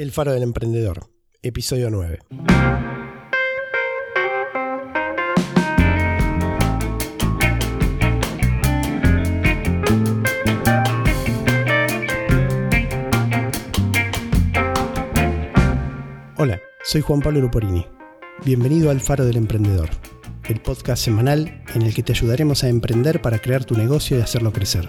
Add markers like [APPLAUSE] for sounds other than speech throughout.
El Faro del Emprendedor, episodio 9. Hola, soy Juan Pablo Luporini. Bienvenido al Faro del Emprendedor, el podcast semanal en el que te ayudaremos a emprender para crear tu negocio y hacerlo crecer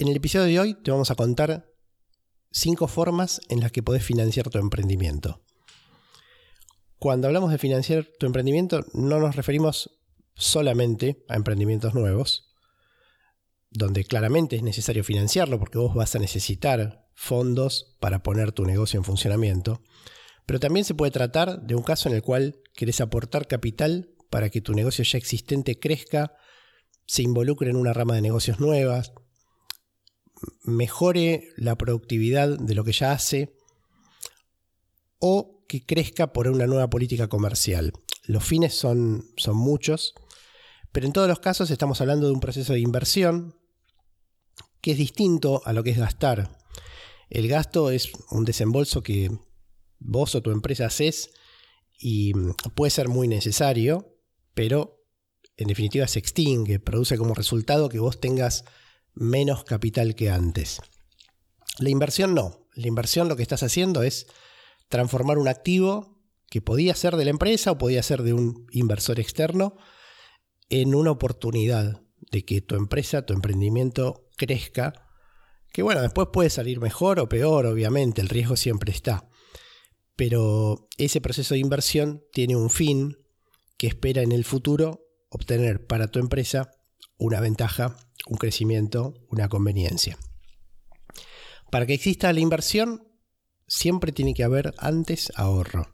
En el episodio de hoy te vamos a contar cinco formas en las que podés financiar tu emprendimiento. Cuando hablamos de financiar tu emprendimiento, no nos referimos solamente a emprendimientos nuevos, donde claramente es necesario financiarlo porque vos vas a necesitar fondos para poner tu negocio en funcionamiento, pero también se puede tratar de un caso en el cual querés aportar capital para que tu negocio ya existente crezca, se involucre en una rama de negocios nuevas, mejore la productividad de lo que ya hace o que crezca por una nueva política comercial. Los fines son, son muchos, pero en todos los casos estamos hablando de un proceso de inversión que es distinto a lo que es gastar. El gasto es un desembolso que vos o tu empresa haces y puede ser muy necesario, pero en definitiva se extingue, produce como resultado que vos tengas menos capital que antes. La inversión no. La inversión lo que estás haciendo es transformar un activo que podía ser de la empresa o podía ser de un inversor externo en una oportunidad de que tu empresa, tu emprendimiento crezca, que bueno, después puede salir mejor o peor, obviamente, el riesgo siempre está. Pero ese proceso de inversión tiene un fin que espera en el futuro obtener para tu empresa una ventaja un crecimiento, una conveniencia. Para que exista la inversión, siempre tiene que haber antes ahorro.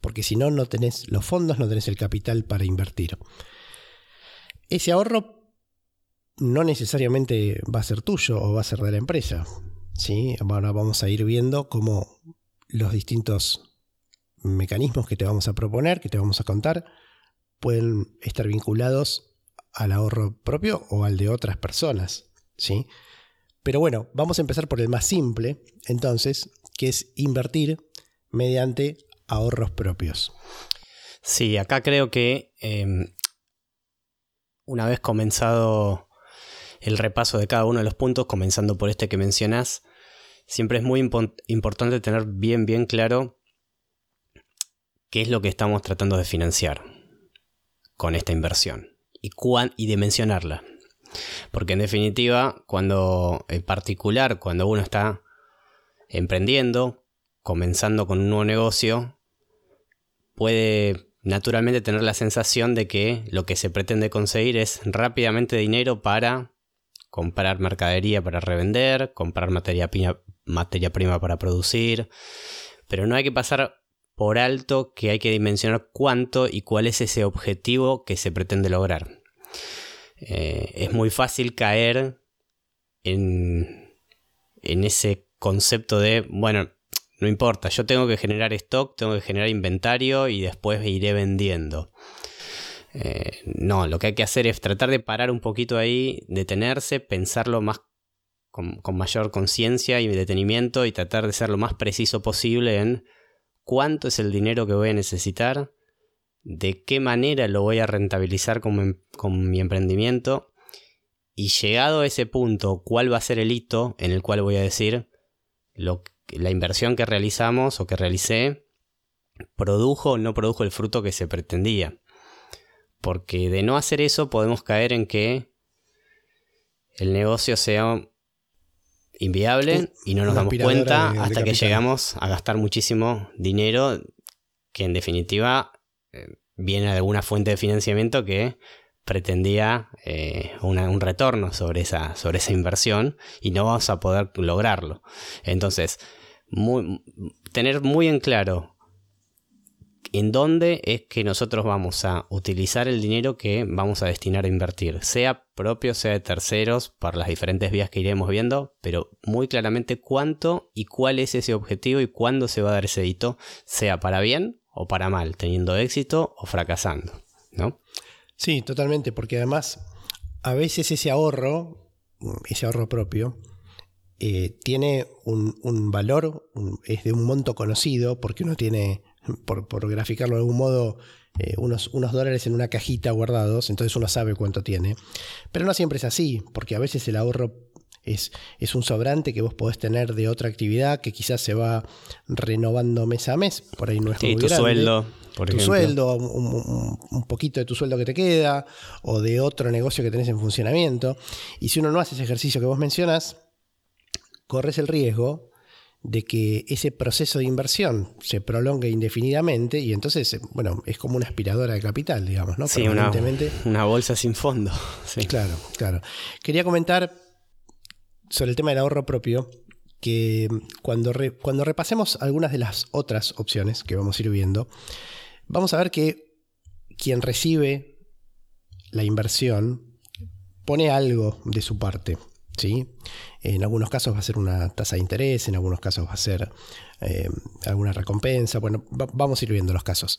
Porque si no, no tenés los fondos, no tenés el capital para invertir. Ese ahorro no necesariamente va a ser tuyo o va a ser de la empresa. ¿sí? Ahora vamos a ir viendo cómo los distintos mecanismos que te vamos a proponer, que te vamos a contar, pueden estar vinculados al ahorro propio o al de otras personas, ¿sí? Pero bueno, vamos a empezar por el más simple, entonces, que es invertir mediante ahorros propios. Sí, acá creo que em, una vez comenzado el repaso de cada uno de los puntos, comenzando por este que mencionás, siempre es muy importante tener bien, bien claro qué es lo que estamos tratando de financiar con esta inversión y, y dimensionarla. Porque en definitiva, cuando en particular, cuando uno está emprendiendo, comenzando con un nuevo negocio, puede naturalmente tener la sensación de que lo que se pretende conseguir es rápidamente dinero para comprar mercadería para revender, comprar materia, materia prima para producir, pero no hay que pasar por alto que hay que dimensionar cuánto y cuál es ese objetivo que se pretende lograr. Eh, es muy fácil caer en, en ese concepto de, bueno, no importa, yo tengo que generar stock, tengo que generar inventario y después iré vendiendo. Eh, no, lo que hay que hacer es tratar de parar un poquito ahí, detenerse, pensarlo más con, con mayor conciencia y detenimiento y tratar de ser lo más preciso posible en cuánto es el dinero que voy a necesitar, de qué manera lo voy a rentabilizar con, mi emprendimiento y llegado a ese punto, cuál va a ser el hito en el cual voy a decir la inversión que realizamos o que realicé produjo o no produjo el fruto que se pretendía. porque de no hacer eso podemos caer en que el negocio sea inviable y no nos damos cuenta hasta que llegamos a gastar muchísimo dinero que en definitiva eh, viene de alguna fuente de financiamiento que pretendía eh, un retorno sobre esa, sobre esa inversión y no vamos a poder lograrlo. Entonces, tener muy en claro en dónde es que nosotros vamos a utilizar el dinero que vamos a destinar a invertir, sea propio, sea de terceros, por las diferentes vías que iremos viendo, pero muy claramente cuánto y cuál es ese objetivo y cuándo se va a dar ese hito, sea para bien o para mal, teniendo éxito o fracasando, ¿no? Sí, totalmente, porque además a veces ese ahorro, ese ahorro propio, eh, tiene un, valor, es de un monto conocido, porque uno tiene, por, graficarlo de algún modo, eh, unos, unos, dólares en una cajita guardados, entonces uno sabe cuánto tiene. Pero no siempre es así, porque a veces el ahorro es, es, un sobrante que vos podés tener de otra actividad que quizás se va renovando mes a mes. Por ahí no es sí, tu sueldo. Por tu sueldo, un, un, poquito de tu sueldo que te queda, o de otro negocio que tenés en funcionamiento. Y si uno no hace ese ejercicio que vos mencionas, corres el riesgo de que ese proceso de inversión se prolongue indefinidamente y entonces, bueno, es como una aspiradora de capital, digamos, ¿no? Sí, una, una, bolsa sin fondo. [LAUGHS] Sí. Claro, claro. Quería comentar sobre el tema del ahorro propio, que cuando, cuando repasemos algunas de las otras opciones que vamos a ir viendo, vamos a ver que quien recibe la inversión pone algo de su parte. ¿Sí? En algunos casos va a ser una tasa de interés, en algunos casos va a ser eh, alguna recompensa. Bueno, vamos a ir viendo los casos.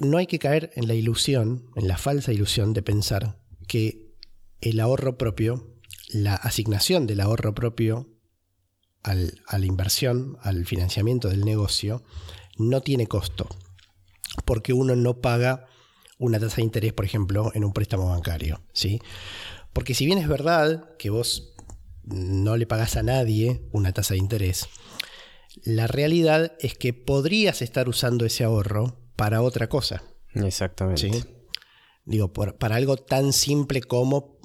No hay que caer en la ilusión, en la falsa ilusión de pensar que el ahorro propio, la asignación del ahorro propio a la inversión, al financiamiento del negocio, no tiene costo, porque uno no paga una tasa de interés, por ejemplo, en un préstamo bancario. ¿sí? Porque si bien es verdad que vos no le pagás a nadie una tasa de interés, la realidad es que podrías estar usando ese ahorro para otra cosa. Exactamente. Digo, para algo tan simple como,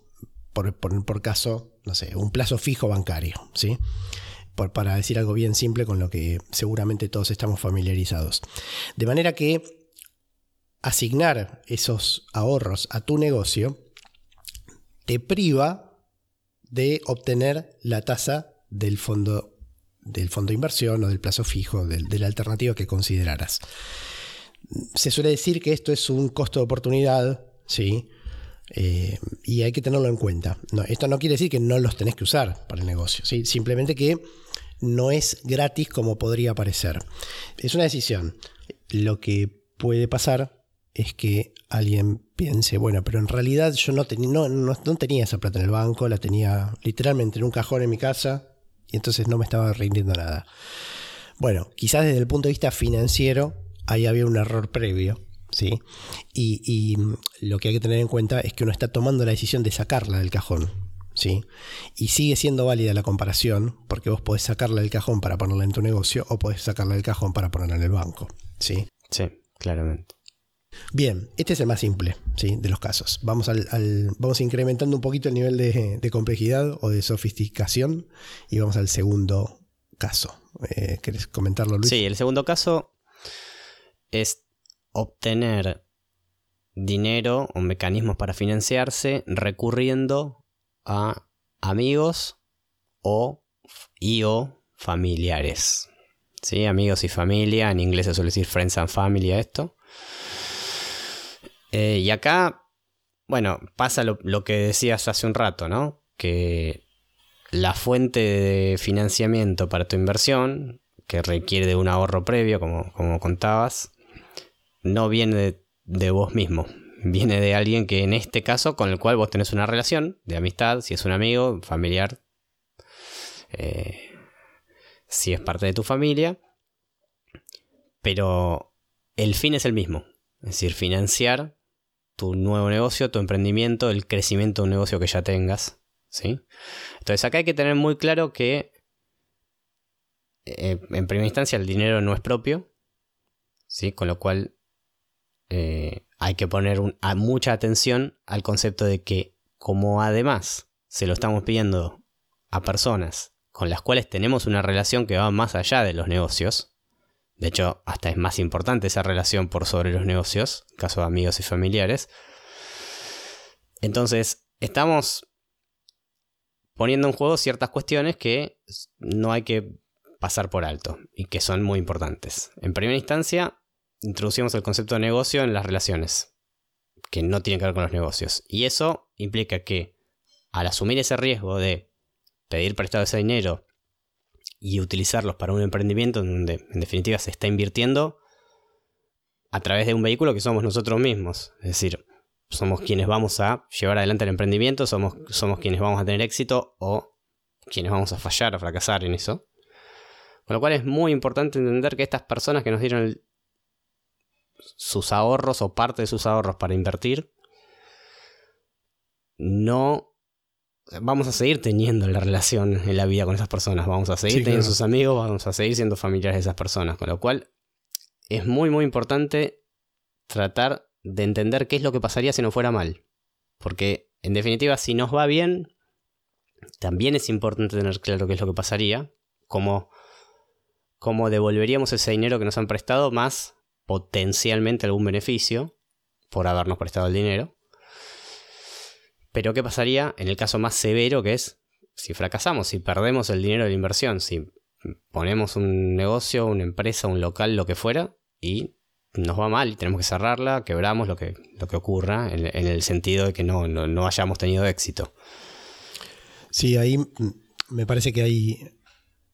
por, por, caso, no sé, un plazo fijo bancario, ¿sí? Por, para decir algo bien simple con lo que seguramente todos estamos familiarizados. De manera que asignar esos ahorros a tu negocio te priva de obtener la tasa del fondo del fondo de inversión o del plazo fijo, de la alternativa que consideraras. Se suele decir que esto es un costo de oportunidad, ¿sí? Eh, y hay que tenerlo en cuenta. esto no quiere decir que no los tenés que usar para el negocio, ¿sí? simplemente que no es gratis como podría parecer. Es una decisión. Lo que puede pasar es que alguien piense, bueno, pero en realidad yo no, no, no, tenía esa plata en el banco, la tenía literalmente en un cajón en mi casa y entonces no me estaba rindiendo nada. Bueno, quizás desde el punto de vista financiero ahí había un error previo, ¿sí? Y, y lo que hay que tener en cuenta es que uno está tomando la decisión de sacarla del cajón, ¿sí? Y sigue siendo válida la comparación, porque vos podés sacarla del cajón para ponerla en tu negocio o podés sacarla del cajón para ponerla en el banco, ¿sí? Sí, claramente. Bien, este es el más simple ¿sí? de los casos. Vamos, al, vamos incrementando un poquito el nivel de, complejidad o de sofisticación y vamos al segundo caso. Eh, ¿Querés comentarlo, Luis? Sí, el segundo caso es obtener dinero o mecanismos para financiarse recurriendo a amigos o y o familiares. ¿Sí? Amigos y familia, en inglés se suele decir friends and family a esto. Eh, y acá, bueno, pasa lo, que decías hace un rato, ¿no? Que la fuente de financiamiento para tu inversión, que requiere de un ahorro previo, como, como contabas, no viene de, vos mismo. Viene de alguien que en este caso con el cual vos tenés una relación de amistad, si es un amigo, familiar, eh, si es parte de tu familia. Pero el fin es el mismo. Es decir, financiar tu nuevo negocio, tu emprendimiento, el crecimiento de un negocio que ya tengas. ¿sí? Entonces acá hay que tener muy claro que eh, en primera instancia el dinero no es propio, ¿sí? con lo cual eh, hay que poner mucha atención al concepto de que como además se lo estamos pidiendo a personas con las cuales tenemos una relación que va más allá de los negocios, de hecho hasta es más importante esa relación por sobre los negocios, en caso de amigos y familiares, entonces estamos poniendo en juego ciertas cuestiones que no hay que pasar por alto y que son muy importantes. En primera instancia, introducimos el concepto de negocio en las relaciones, que no tienen que ver con los negocios. Y eso implica que al asumir ese riesgo de pedir prestado ese dinero y utilizarlos para un emprendimiento en donde en definitiva se está invirtiendo a través de un vehículo que somos nosotros mismos. Es decir, somos quienes vamos a llevar adelante el emprendimiento, somos, somos quienes vamos a tener éxito o quienes vamos a fallar o fracasar en eso. Con lo cual es muy importante entender que estas personas que nos dieron sus ahorros o parte de sus ahorros para invertir, no vamos a seguir teniendo la relación en la vida con esas personas, vamos a seguir teniendo sus amigos, vamos a seguir siendo familiares de esas personas, con lo cual es muy muy importante tratar de entender qué es lo que pasaría si no fuera mal, porque en definitiva si nos va bien, también es importante tener claro qué es lo que pasaría, cómo, cómo devolveríamos ese dinero que nos han prestado más potencialmente algún beneficio por habernos prestado el dinero. Pero ¿qué pasaría en el caso más severo que es si fracasamos, si perdemos el dinero de la inversión, si ponemos un negocio, una empresa, un local, lo que fuera, y nos va mal y tenemos que cerrarla, quebramos lo que, lo que ocurra, en, el sentido de que no, no, hayamos tenido éxito. Sí, ahí me parece que ahí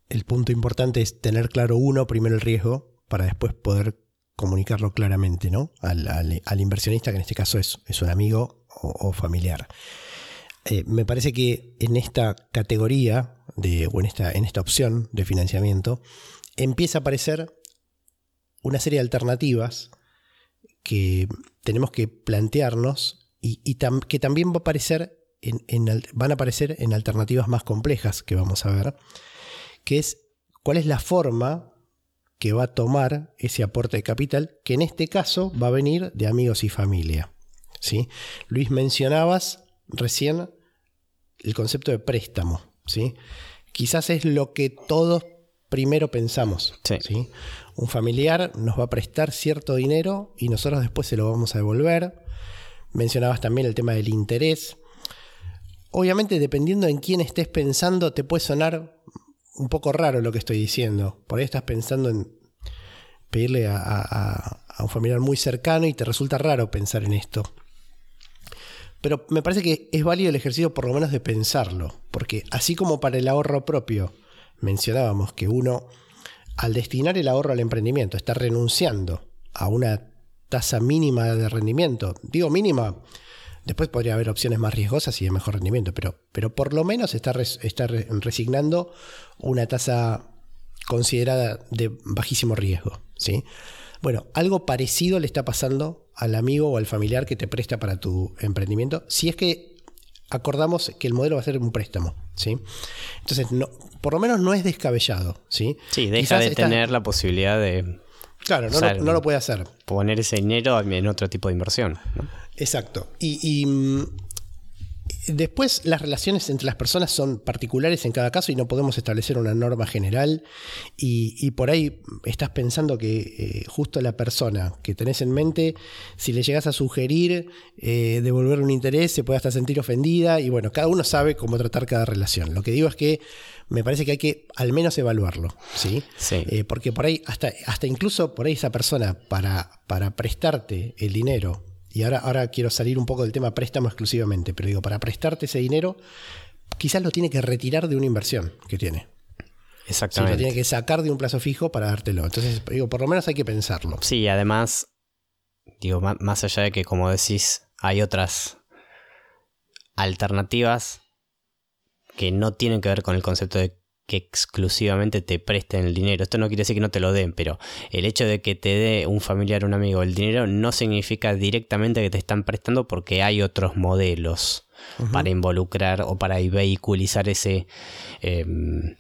el punto importante es tener claro uno, primero el riesgo, para después poder comunicarlo claramente ¿no? al, inversionista, que en este caso es, es un amigo o, familiar. Eh, me parece que en esta categoría de, o en esta, en esta opción de financiamiento empieza a aparecer una serie de alternativas que tenemos que plantearnos y, que también va a aparecer van a aparecer en alternativas más complejas que vamos a ver, que es cuál es la forma que va a tomar ese aporte de capital, que en este caso va a venir de amigos y familia. ¿Sí? Luis, mencionabas recién el concepto de préstamo. ¿sí? Quizás es lo que todos primero pensamos. Sí. Un familiar nos va a prestar cierto dinero y nosotros después se lo vamos a devolver. Mencionabas también el tema del interés. Obviamente, dependiendo en quién estés pensando, te puede sonar un poco raro lo que estoy diciendo. Por ahí estás pensando en pedirle a, un familiar muy cercano y te resulta raro pensar en esto. Pero me parece que es válido el ejercicio por lo menos de pensarlo, porque así como para el ahorro propio mencionábamos que uno al destinar el ahorro al emprendimiento está renunciando a una tasa mínima de rendimiento, digo mínima Después podría haber opciones más riesgosas y de mejor rendimiento, pero, pero por lo menos está, está resignando una tasa considerada de bajísimo riesgo. ¿sí? Bueno, algo parecido le está pasando al amigo o al familiar que te presta para tu emprendimiento, si es que acordamos que el modelo va a ser un préstamo. ¿sí? Entonces, no, por lo menos no es descabellado. Sí, sí deja de tener la posibilidad de... Claro, no, lo, no, lo, puede hacer. Poner ese dinero en otro tipo de inversión. ¿no? Exacto. Y, mm, después las relaciones entre las personas son particulares en cada caso y no podemos establecer una norma general. Y, por ahí estás pensando que eh, justo la persona que tenés en mente, si le llegas a sugerir eh, devolver un interés, se puede hasta sentir ofendida. Y bueno, cada uno sabe cómo tratar cada relación. Lo que digo es que me parece que hay que al menos evaluarlo, ¿sí? Eh, porque por ahí, hasta, hasta incluso por ahí esa persona, para, para prestarte el dinero y ahora, ahora quiero salir un poco del tema préstamo exclusivamente, pero digo, para prestarte ese dinero, quizás lo tiene que retirar de una inversión que tiene. Exactamente. lo tiene que sacar de un plazo fijo para dártelo. Entonces, digo, por lo menos hay que pensarlo. Sí, además, digo, más allá de que, como decís, hay otras alternativas que no tienen que ver con el concepto de que exclusivamente te presten el dinero. Esto no quiere decir que no te lo den, pero el hecho de que te dé un familiar o un amigo el dinero no significa directamente que te están prestando porque hay otros modelos para involucrar o para vehiculizar ese, em,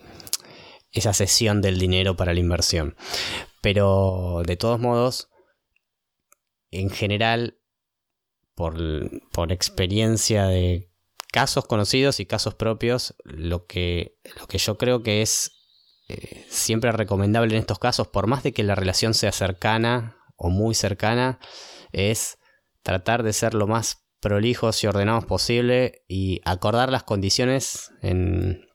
esa sesión del dinero para la inversión. Pero de todos modos, en general, por, por experiencia de casos conocidos y casos propios, lo que, lo que yo creo que es eh, siempre recomendable en estos casos, por más de que la relación sea cercana o muy cercana, es tratar de ser lo más prolijos y ordenados posible y acordar las condiciones en,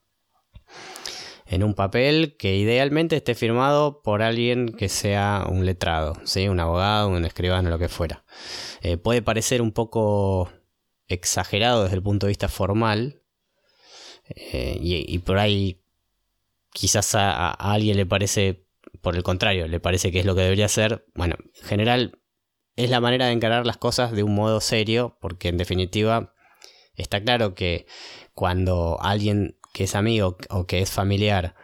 en un papel que idealmente esté firmado por alguien que sea un letrado, ¿sí? un abogado, un escribano, lo que fuera. Eh, puede parecer un poco exagerado desde el punto de vista formal eh, y, por ahí quizás a, alguien le parece, por el contrario, le parece que es lo que debería ser. Bueno, en general es la manera de encarar las cosas de un modo serio porque en definitiva está claro que cuando alguien que es amigo o que es familiar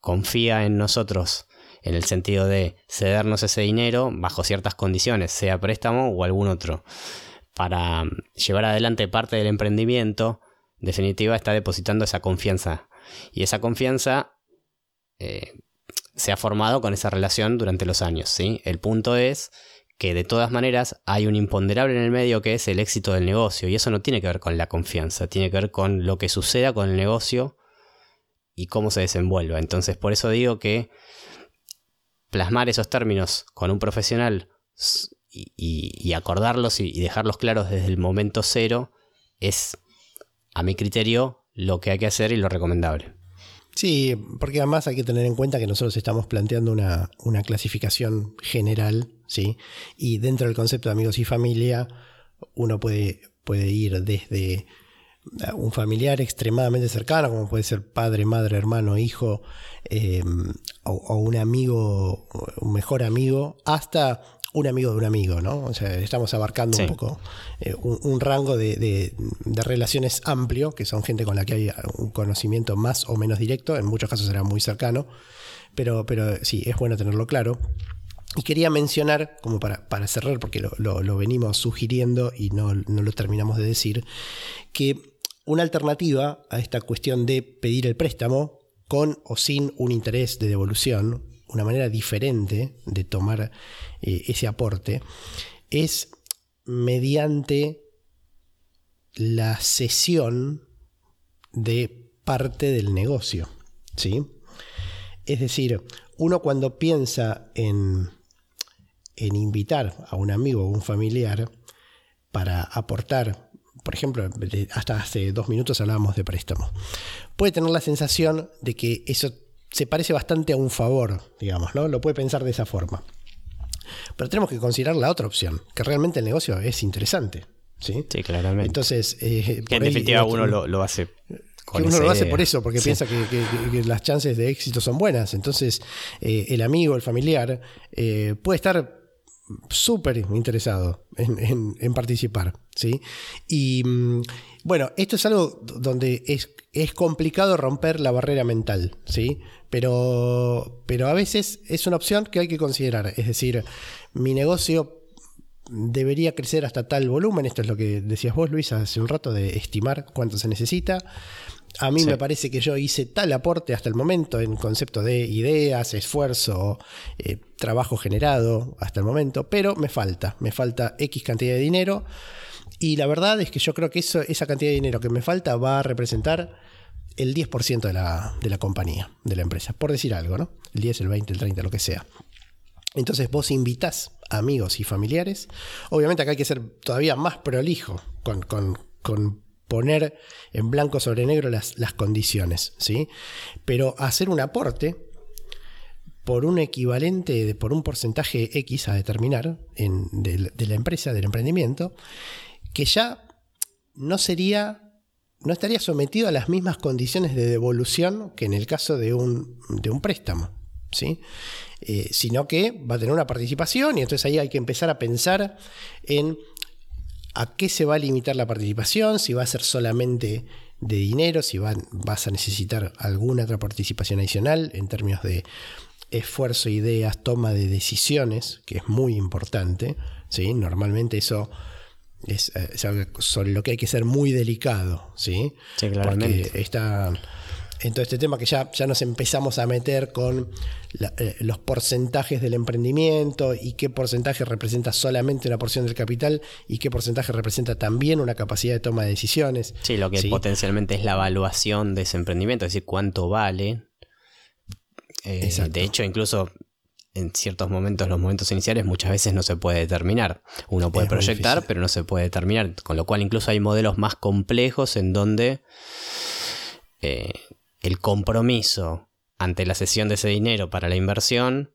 confía en nosotros en el sentido de cedernos ese dinero bajo ciertas condiciones, sea préstamo o algún otro para mm, llevar adelante parte del emprendimiento, en definitiva está depositando esa confianza. Y esa confianza eh, se ha formado con esa relación durante los años. ¿sí? El punto es que de todas maneras hay un imponderable en el medio que es el éxito del negocio. Y eso no tiene que ver con la confianza, tiene que ver con lo que suceda con el negocio y cómo se desenvuelva. Entonces por eso digo que plasmar esos términos con un profesional y, acordarlos y, dejarlos claros desde el momento cero es, a mi criterio, lo que hay que hacer y lo recomendable. Sí, porque además hay que tener en cuenta que nosotros estamos planteando una, una clasificación general, ¿sí? Y dentro del concepto de amigos y familia, uno puede, puede ir desde un familiar extremadamente cercano, como puede ser padre, madre, hermano, hijo, eh, o, un amigo, un mejor amigo, hasta un amigo de un amigo, ¿no? O sea, estamos abarcando un poco eh, un, rango de, relaciones amplio, que son gente con la que hay un conocimiento más o menos directo, en muchos casos será muy cercano, pero, pero sí, es bueno tenerlo claro. Y quería mencionar, como para, para cerrar, porque lo, venimos sugiriendo y no, no lo terminamos de decir, que una alternativa a esta cuestión de pedir el préstamo con o sin un interés de devolución, una manera diferente de tomar eh, ese aporte es mediante la cesión de parte del negocio. ¿sí? Es decir, uno cuando piensa en, en invitar a un amigo o un familiar para aportar, por ejemplo, hasta hace dos minutos hablábamos de préstamo, puede tener la sensación de que eso se parece bastante a un favor, digamos, ¿no? Lo puede pensar de esa forma. Pero tenemos que considerar la otra opción, que realmente el negocio es interesante. Sí, sí claramente. Entonces, eh, en definitiva uno lo, hace con uno lo hace por eso, porque piensa que, las chances de éxito son buenas. Entonces, eh, el amigo, el familiar, eh, puede estar súper interesado en, participar. ¿sí? Y mm, bueno, esto es algo donde es, es complicado romper la barrera mental. ¿sí? Pero, pero a veces es una opción que hay que considerar. Es decir, mi negocio debería crecer hasta tal volumen. Esto es lo que decías vos, Luis, hace un rato, de estimar cuánto se necesita. A mí me parece que yo hice tal aporte hasta el momento en concepto de ideas, esfuerzo, eh, trabajo generado hasta el momento, pero me falta, me falta X cantidad de dinero. Y la verdad es que yo creo que eso, esa cantidad de dinero que me falta va a representar el 10% de la, de la compañía, de la empresa, por decir algo, ¿no? El 10, el 20, el 30, lo que sea. Entonces vos invitas amigos y familiares. Obviamente acá hay que ser todavía más prolijo con, poner en blanco sobre negro las, las, condiciones, ¿sí? Pero hacer un aporte por un equivalente, por un porcentaje X a determinar en, de la empresa, del emprendimiento, que ya no sería no estaría sometido a las mismas condiciones de devolución que en el caso de un, de un préstamo, ¿sí? Eh, sino que va a tener una participación y entonces ahí hay que empezar a pensar en a qué se va a limitar la participación, si va a ser solamente de dinero, si vas a necesitar alguna otra participación adicional en términos de esfuerzo, ideas, toma de decisiones, que es muy importante. ¿sí? Normalmente eso es, eh, sobre lo que hay que ser muy delicado, ¿sí? Sí, claramente. Porque está, en todo este tema que ya, ya nos empezamos a meter con eh, los porcentajes del emprendimiento y qué porcentaje representa solamente una porción del capital y qué porcentaje representa también una capacidad de toma de decisiones. Sí, lo que potencialmente es la evaluación de ese emprendimiento, es decir, cuánto vale. Eh, de hecho, incluso en ciertos momentos, los momentos iniciales, muchas veces no se puede determinar. Uno puede proyectar, pero no se puede determinar. Con lo cual, incluso hay modelos más complejos en donde eh, el compromiso ante la cesión de ese dinero para la inversión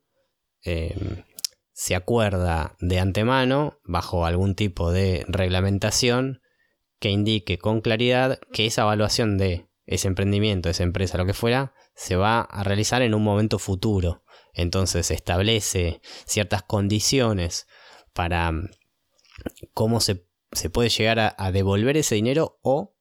eh, se acuerda de antemano, bajo algún tipo de reglamentación, que indique con claridad que esa evaluación de ese emprendimiento, esa empresa, lo que fuera, se va a realizar en un momento futuro entonces establece ciertas condiciones para mm, cómo se, puede llegar a, devolver ese dinero o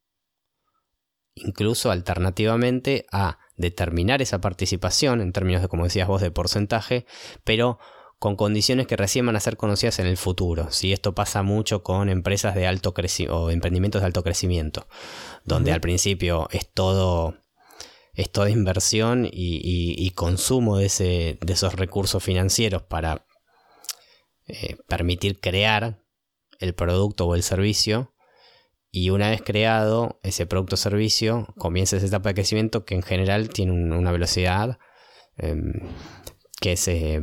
incluso alternativamente a determinar esa participación en términos de, como decías vos, de porcentaje, pero con condiciones que recién van a ser conocidas en el futuro. Si Esto pasa mucho con empresas de alto crecimiento o emprendimientos de alto crecimiento, donde al principio es todo es toda inversión y, consumo de, ese, de, esos recursos financieros para eh, permitir crear el producto o el servicio. Y una vez creado ese producto o servicio, comienza esa etapa de crecimiento que en general tiene una velocidad em, que es, eh,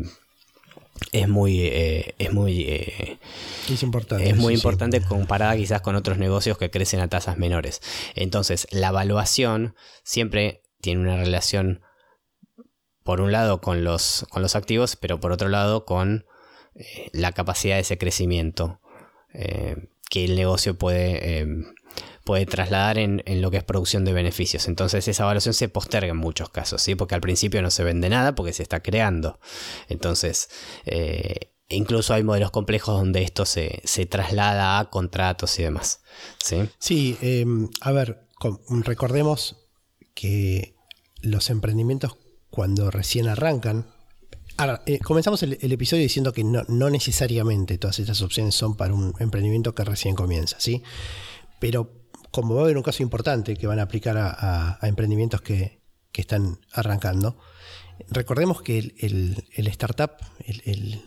es muy eh, es muy es importante es muy importante comparada quizás con otros negocios que crecen a tasas menores entonces la evaluación siempre tiene una relación, por un lado, con los, con los activos, pero por otro lado, con eh, la capacidad de ese crecimiento eh, que el negocio puede, em, puede trasladar en, lo que es producción de beneficios. Entonces esa evaluación se posterga en muchos casos, ¿sí? porque al principio no se vende nada porque se está creando. Entonces, eh, incluso hay modelos complejos donde esto se, se, traslada a contratos y demás. Sí, sí em, a ver, recordemos que los emprendimientos cuando recién arrancan, Ahora, eh, comenzamos el, episodio diciendo que no, necesariamente todas estas opciones son para un emprendimiento que recién comienza, ¿sí? Pero como va a haber un caso importante que van a aplicar a, emprendimientos que, están arrancando, recordemos que el, startup, el,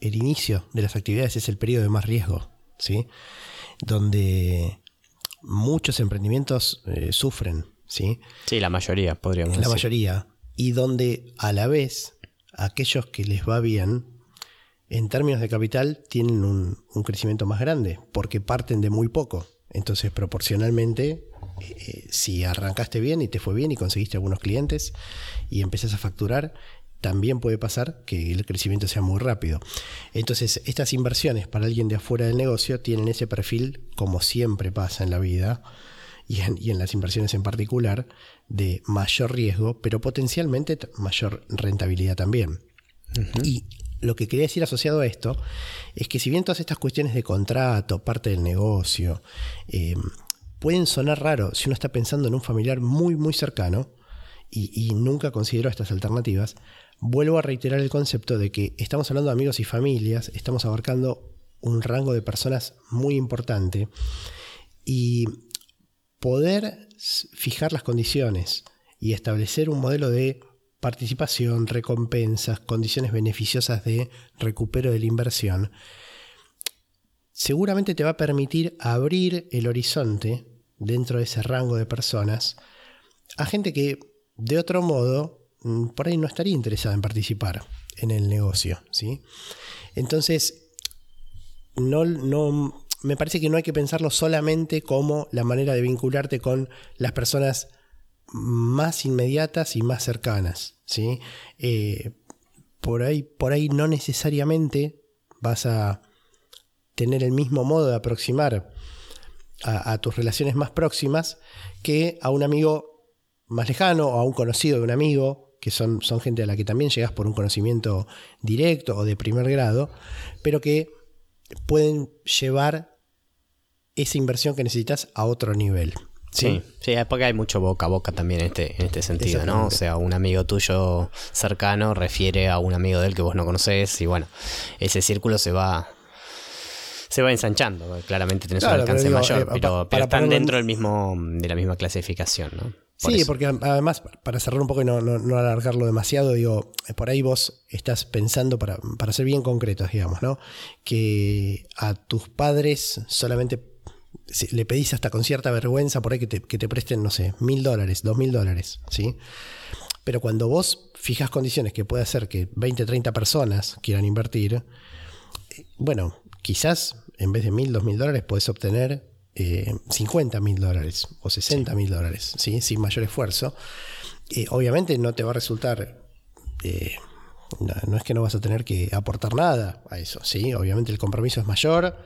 inicio de las actividades es el periodo de más riesgo, ¿sí? Donde muchos emprendimientos eh, sufren ¿sí? Sí, la mayoría, podríamos La mayoría. Y donde a la vez aquellos que les va bien, en términos de capital, tienen un, crecimiento más grande, porque parten de muy poco. Entonces, proporcionalmente, eh, si arrancaste bien y te fue bien y conseguiste algunos clientes y empezás a facturar, también puede pasar que el crecimiento sea muy rápido. Entonces, estas inversiones para alguien de afuera del negocio tienen ese perfil, como siempre pasa en la vida, y en, las inversiones en particular de mayor riesgo, pero potencialmente mayor rentabilidad también. Y lo que quería decir asociado a esto es que si bien todas estas cuestiones de contrato, parte del negocio, em, pueden sonar raro si uno está pensando en un familiar muy, muy cercano y, y nunca consideró estas alternativas, vuelvo a reiterar el concepto de que estamos hablando de amigos y familias, estamos abarcando un rango de personas muy importante y poder fijar las condiciones y establecer un modelo de participación, recompensas, condiciones beneficiosas de recupero de la inversión, seguramente te va a permitir abrir el horizonte dentro de ese rango de personas a gente que de otro modo mm, por ahí no estaría interesada en participar en el negocio. ¿sí? Entonces, no, no, me parece que no hay que pensarlo solamente como la manera de vincularte con las personas más inmediatas y más cercanas. ¿sí? Eh, por, ahí, por ahí no necesariamente vas a tener el mismo modo de aproximar a, tus relaciones más próximas que a un amigo más lejano o a un conocido de un amigo, que son, son gente a la que también llegas por un conocimiento directo o de primer grado, pero que pueden llevar esa inversión que necesitas a otro nivel. Sí, sí, es porque hay mucho boca a boca también en este, en este sentido, ¿no? O sea, un amigo tuyo cercano refiere a un amigo de él que vos no conocés y bueno, ese círculo se va se va ensanchando. Claramente tenés un alcance mayor, eh, pero, están dentro del mismo, de la misma clasificación, ¿no? sí, porque además, para cerrar un poco y no, no, alargarlo demasiado, digo, eh, por ahí vos estás pensando, para, para ser bien concretos, digamos, ¿no? Que a tus padres solamente le pedís hasta con cierta vergüenza por ahí que te, que te presten, no sé, mil dólares, dos mil dólares, ¿sí? Pero cuando vos fijas condiciones que puede hacer que 20, 30 personas quieran invertir, eh, bueno, quizás en vez de mil, dos mil dólares puedes obtener 50 eh, mil dólares o 60 mil dólares, ¿sí? sin mayor esfuerzo. Eh, obviamente no te va a resultar, eh, no, es que no vas a tener que aportar nada a eso, ¿sí? obviamente el compromiso es mayor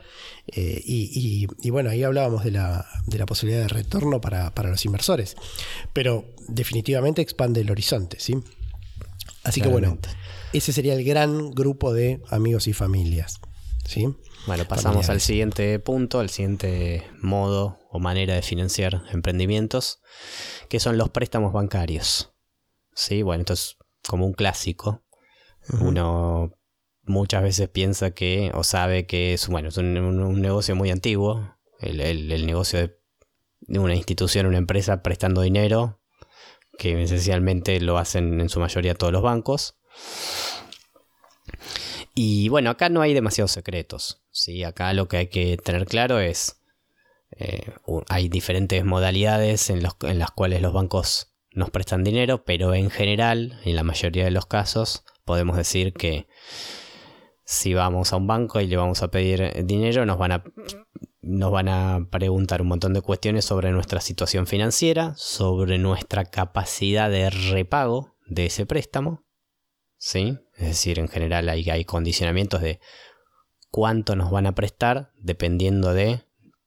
y, bueno, ahí hablábamos de la, de la posibilidad de retorno para, los inversores, pero definitivamente expande el horizonte. ¿sí? Así que bueno, ese sería el gran grupo de amigos y familias. ¿sí? Bueno, pasamos al siguiente punto, al siguiente modo o manera de financiar emprendimientos, que son los préstamos bancarios. Sí, bueno, esto es como un clásico. Uno muchas veces piensa que, o sabe que es, bueno, es un, negocio muy antiguo, el, negocio de, una institución, una empresa prestando dinero, que esencialmente lo hacen en su mayoría todos los bancos. Y bueno, acá no hay demasiados secretos. ¿sí? Acá lo que hay que tener claro es, eh, hay diferentes modalidades en, en las cuales los bancos nos prestan dinero, pero en general, en la mayoría de los casos, podemos decir que si vamos a un banco y le vamos a pedir dinero, nos van a, nos van a preguntar un montón de cuestiones sobre nuestra situación financiera, sobre nuestra capacidad de repago de ese préstamo, ¿sí? Es decir, en general hay, hay condicionamientos de cuánto nos van a prestar dependiendo de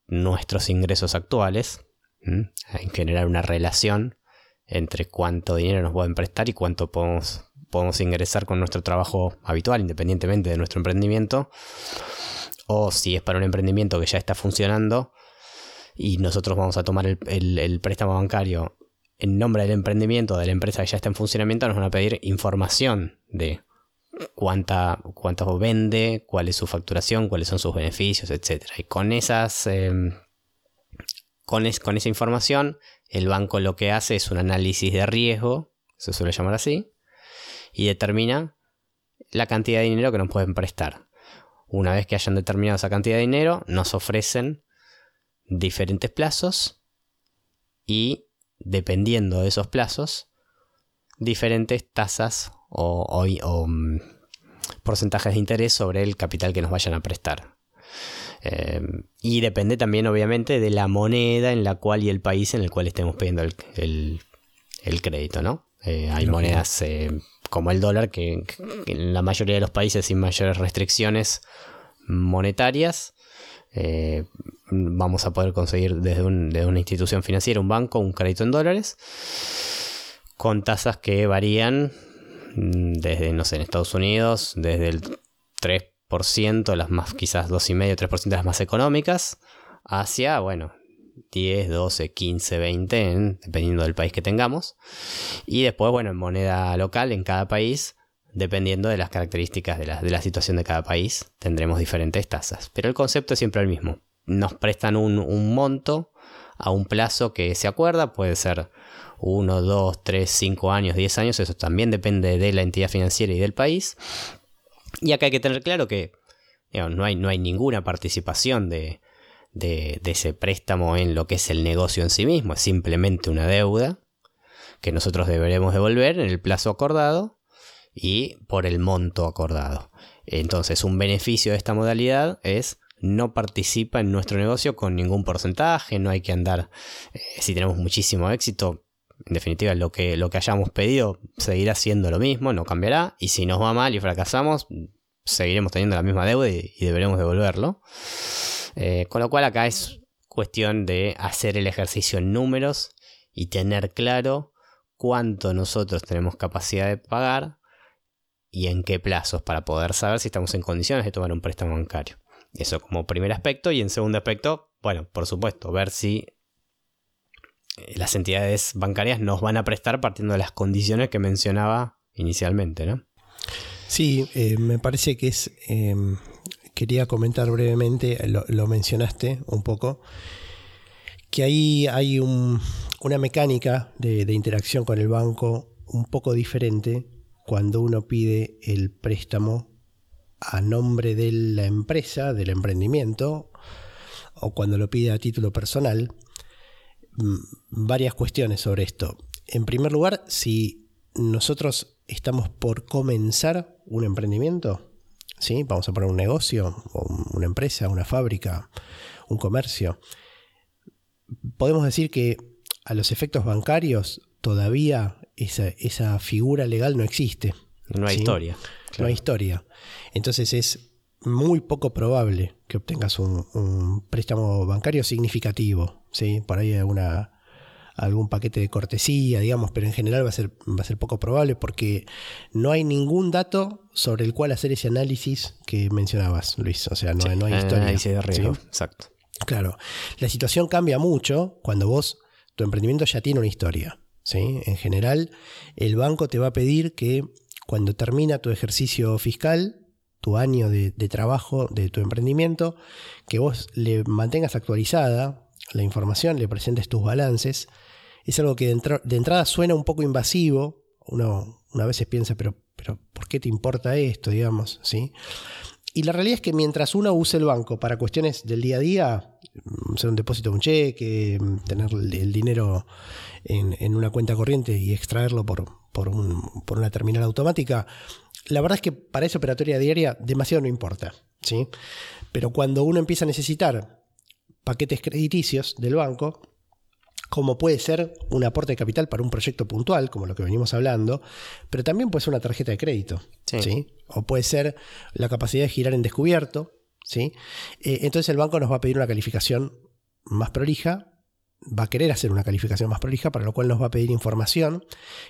nuestros ingresos actuales. Hay que generar una relación entre cuánto dinero nos pueden prestar y cuánto podemos, podemos ingresar con nuestro trabajo habitual, independientemente de nuestro emprendimiento. O si es para un emprendimiento que ya está funcionando y nosotros vamos a tomar el, préstamo bancario en nombre del emprendimiento de la empresa que ya está en funcionamiento, nos van a pedir información de cuánta, cuánto vende, cuál es su facturación, cuáles son sus beneficios, etc. Y con esas. Em, con, con esa información, el banco lo que hace es un análisis de riesgo, se suele llamar así, y determina la cantidad de dinero que nos pueden prestar. Una vez que hayan determinado esa cantidad de dinero, nos ofrecen diferentes plazos y dependiendo de esos plazos, diferentes tasas o, mm, porcentajes de interés sobre el capital que nos vayan a prestar. Eh, y depende también, obviamente, de la moneda en la cual y el país en el cual estemos pidiendo el, crédito, ¿no? Eh, hay monedas eh, como el dólar que, en la mayoría de los países sin mayores restricciones monetarias. Vamos a poder conseguir desde, desde una institución financiera, un banco, un crédito en dólares con tasas que varían mm, desde, no sé, en Estados Unidos, desde el 3%, las más, quizás 2,5, 3% de las más económicas, hacia, bueno, 10, 12, 15, 20, dependiendo del país que tengamos. Y después, bueno, en moneda local, en cada país, dependiendo de las características de la, de la situación de cada país, tendremos diferentes tasas. Pero el concepto es siempre el mismo. Nos prestan un, monto a un plazo que se acuerda, puede ser 1, 2, 3, 5 años, 10 años, eso también depende de la entidad financiera y del país. Y acá hay que tener claro que no, hay, no hay ninguna participación de, de, ese préstamo en lo que es el negocio en sí mismo, es simplemente una deuda que nosotros deberemos devolver en el plazo acordado y por el monto acordado. Entonces, un beneficio de esta modalidad es no participa en nuestro negocio con ningún porcentaje, no hay que andar, eh, si tenemos muchísimo éxito, en definitiva, lo que, lo que hayamos pedido seguirá siendo lo mismo, no cambiará. Y si nos va mal y fracasamos, seguiremos teniendo la misma deuda y, deberemos devolverlo. Eh, con lo cual acá es cuestión de hacer el ejercicio en números y tener claro cuánto nosotros tenemos capacidad de pagar y en qué plazos para poder saber si estamos en condiciones de tomar un préstamo bancario. Eso como primer aspecto y en segundo aspecto, bueno, por supuesto, ver si eh, las entidades bancarias nos van a prestar partiendo de las condiciones que mencionaba inicialmente, ¿no? Sí, eh, me parece que es, em, quería comentar brevemente, lo, mencionaste un poco, que ahí hay una mecánica de, interacción con el banco un poco diferente cuando uno pide el préstamo a nombre de la empresa, del emprendimiento, o cuando lo pide a título personal. Mm, varias cuestiones sobre esto. En primer lugar, si nosotros estamos por comenzar un emprendimiento, ¿sí? vamos a poner un negocio, una empresa, una fábrica, un comercio, podemos decir que a los efectos bancarios todavía esa, figura legal no existe. No hay historia. No hay historia. Entonces es muy poco probable que obtengas un, préstamo bancario significativo. ¿sí? Por ahí alguna, algún paquete de cortesía, digamos, pero en general va a, ser, va a ser poco probable porque no hay ningún dato sobre el cual hacer ese análisis que mencionabas, Luis. O sea, no, no hay historia. de riesgo, exacto. Claro, la situación cambia mucho cuando vos, tu emprendimiento ya tiene una historia. ¿sí? En general, el banco te va a pedir que cuando termina tu ejercicio fiscal, tu año de, trabajo de tu emprendimiento, que vos le mantengas actualizada la información, le presentes tus balances. Es algo que de, entrada suena un poco invasivo. Uno una veces piensa, pero, pero ¿por qué te importa esto? Digamos, ¿sí? Y la realidad es que mientras uno use el banco para cuestiones del día a día, hacer un depósito de un cheque, tener el dinero en, una cuenta corriente y extraerlo por, por, una terminal automática, la verdad es que para esa operatoria diaria demasiado no importa. ¿sí? Pero cuando uno empieza a necesitar paquetes crediticios del banco, como puede ser un aporte de capital para un proyecto puntual, como lo que venimos hablando, pero también puede ser una tarjeta de crédito, sí. o puede ser la capacidad de girar en descubierto, ¿sí? Eh, entonces el banco nos va a pedir una calificación más prolija, va a querer hacer una calificación más prolija, para lo cual nos va a pedir información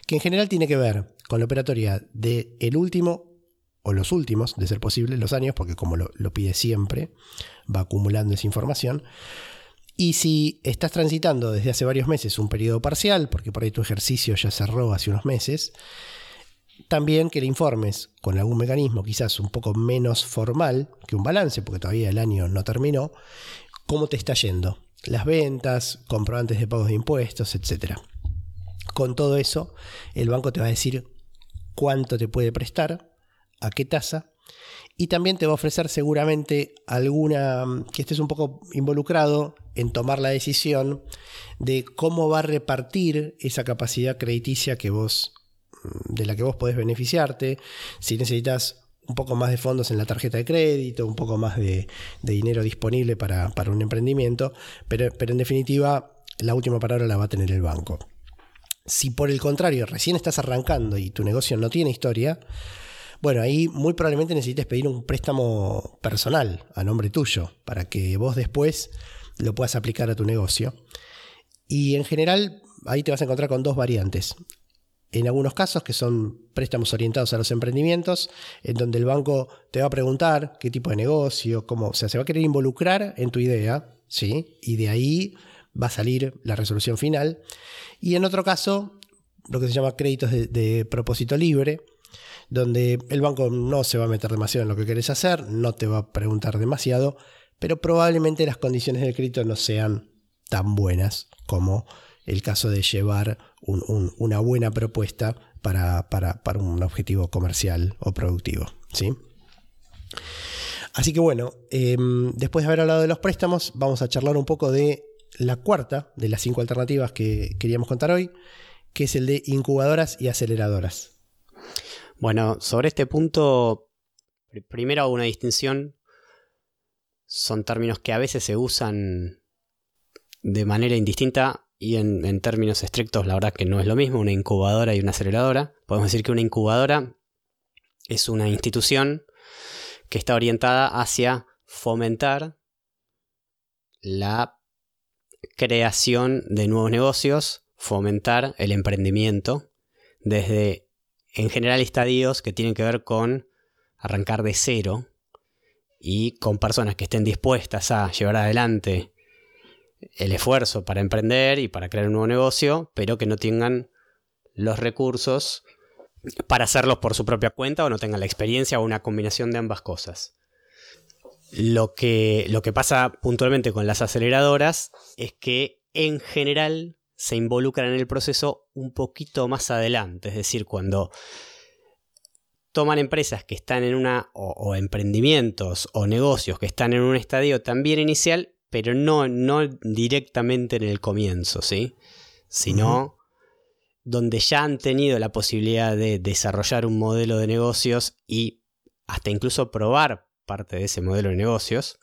que en general tiene que ver con la operatoria del el último o los últimos, de ser posible, los años, porque como lo, lo pide siempre, va acumulando esa información y si estás transitando desde hace varios meses un periodo parcial, porque por ahí tu ejercicio ya cerró hace unos meses, también que le informes con algún mecanismo quizás un poco menos formal que un balance, porque todavía el año no terminó, cómo te está yendo. Las ventas, comprobantes de pagos de impuestos, etc. Con todo eso, el banco te va a decir cuánto te puede prestar, a qué tasa y también te va a ofrecer seguramente alguna que estés un poco involucrado en tomar la decisión de cómo va a repartir esa capacidad crediticia que vos mm, de la que vos podés beneficiarte, si necesitas un poco más de fondos en la tarjeta de crédito, un poco más de, dinero disponible para, para, un emprendimiento, pero, pero en definitiva la última palabra la va a tener el banco. Si por el contrario recién estás arrancando y tu negocio no tiene historia, bueno, ahí muy probablemente necesites pedir un préstamo personal a nombre tuyo para que vos después lo puedas aplicar a tu negocio. Y en general ahí te vas a encontrar con dos variantes. En algunos casos que son préstamos orientados a los emprendimientos, en donde el banco te va a preguntar qué tipo de negocio, cómo, o sea, se va a querer involucrar en tu idea, ¿sí? Y de ahí va a salir la resolución final. Y en otro caso, lo que se llama créditos de, de propósito libre, donde el banco no se va a meter demasiado en lo que querés hacer, no te va a preguntar demasiado, pero probablemente las condiciones del crédito no sean tan buenas como el caso de llevar una buena propuesta para, un objetivo comercial o productivo. ¿sí? Así que bueno, em, después de haber hablado de los préstamos, vamos a charlar un poco de la cuarta de las cinco alternativas que queríamos contar hoy, que es el de incubadoras y aceleradoras. Bueno, sobre este punto, primero una distinción. Son términos que a veces se usan de manera indistinta y en, términos estrictos la verdad que no es lo mismo, una incubadora y una aceleradora. Podemos decir que una incubadora es una institución que está orientada hacia fomentar la creación de nuevos negocios, fomentar el emprendimiento desde en general estadios que tienen que ver con arrancar de cero y con personas que estén dispuestas a llevar adelante el esfuerzo para emprender y para crear un nuevo negocio, pero que no tengan los recursos para hacerlos por su propia cuenta o no tengan la experiencia o una combinación de ambas cosas. Lo que, lo que pasa puntualmente con las aceleradoras es que en general se involucran en el proceso un poquito más adelante, es decir, cuando toman empresas que están en una, o, emprendimientos o negocios que están en un estadio también inicial, pero no, no directamente en el comienzo, ¿sí? Sino donde ya han tenido la posibilidad de desarrollar un modelo de negocios y hasta incluso probar parte de ese modelo de negocios.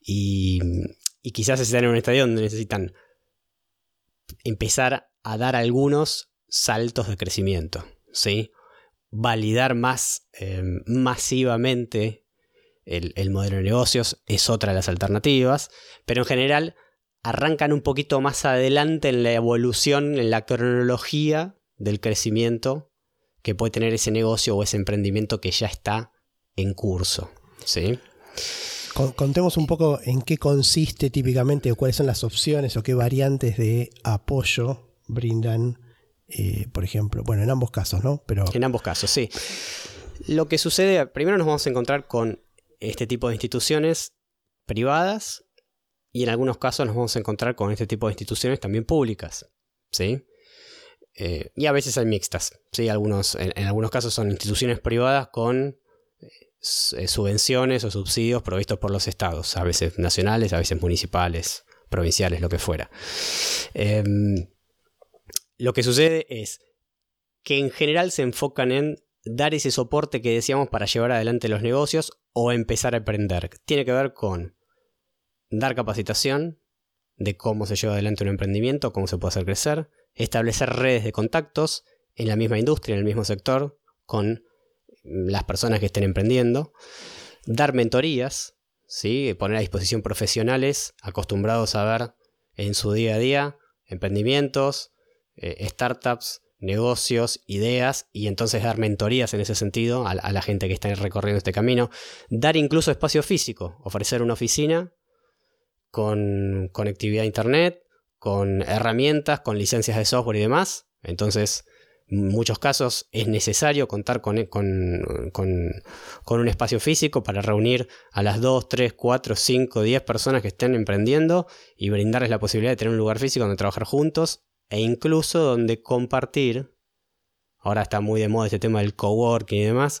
Y, y quizás están en un estadio donde necesitan empezar a dar algunos saltos de crecimiento, ¿sí? validar más em, masivamente el, modelo de negocios es otra de las alternativas, pero en general arrancan un poquito más adelante en la evolución, en la cronología del crecimiento que puede tener ese negocio o ese emprendimiento que ya está en curso. ¿sí? Contemos un poco en qué consiste típicamente o cuáles son las opciones o qué variantes de apoyo brindan eh, por ejemplo. Bueno, en ambos casos, ¿no? Pero... En ambos casos, sí. Lo que sucede, primero nos vamos a encontrar con este tipo de instituciones privadas y en algunos casos nos vamos a encontrar con este tipo de instituciones también públicas, ¿sí? Eh, y a veces hay mixtas, ¿sí? Algunos, en, algunos casos son instituciones privadas con subvenciones o subsidios provistos por los estados, a veces nacionales, a veces municipales, provinciales, lo que fuera. Em, lo que sucede es que en general se enfocan en dar ese soporte que decíamos para llevar adelante los negocios o empezar a emprender. Tiene que ver con dar capacitación de cómo se lleva adelante un emprendimiento, cómo se puede hacer crecer, establecer redes de contactos en la misma industria, en el mismo sector, con las personas que estén emprendiendo, dar mentorías, ¿sí? poner a disposición profesionales acostumbrados a ver en su día a día emprendimientos, eh, startups, negocios, ideas y entonces dar mentorías en ese sentido a, la gente que está recorriendo este camino. Dar incluso espacio físico, ofrecer una oficina con conectividad a Internet, con herramientas, con licencias de software y demás. Entonces, en muchos casos es necesario contar con, con, un espacio físico para reunir a las 2, 3, 4, 5, 10 personas que estén emprendiendo y brindarles la posibilidad de tener un lugar físico donde trabajar juntos e incluso donde compartir, ahora está muy de moda este tema del coworking y demás,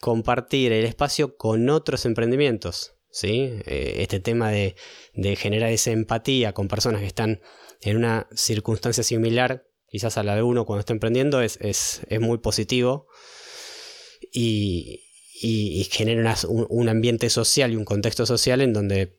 compartir el espacio con otros emprendimientos. ¿sí? Eh, este tema de, generar esa empatía con personas que están en una circunstancia similar, quizás a la de uno cuando está emprendiendo, es, muy positivo y, genera un, ambiente social y un contexto social en donde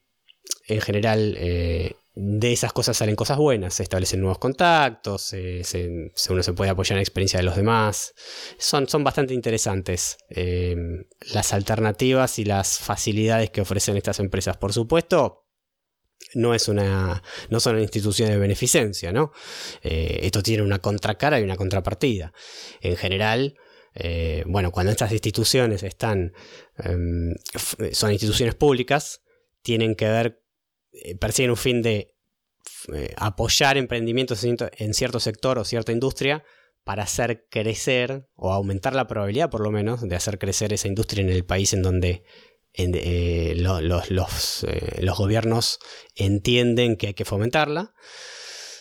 en general eh, de esas cosas salen cosas buenas, se establecen nuevos contactos, uno se puede apoyar en la experiencia de los demás. Son, son bastante interesantes em, las alternativas y las facilidades que ofrecen estas empresas. Por supuesto, no es una. no son instituciones de beneficencia, ¿no? Eh, esto tiene una contracara y una contrapartida. En general. Eh, bueno, cuando estas instituciones están. Em, son instituciones públicas, tienen que ver eh, persiguen un fin de apoyar emprendimientos en cierto sector o cierta industria para hacer crecer o aumentar la probabilidad por lo menos de hacer crecer esa industria en el país en donde eh, los, los, gobiernos entienden que hay que fomentarla,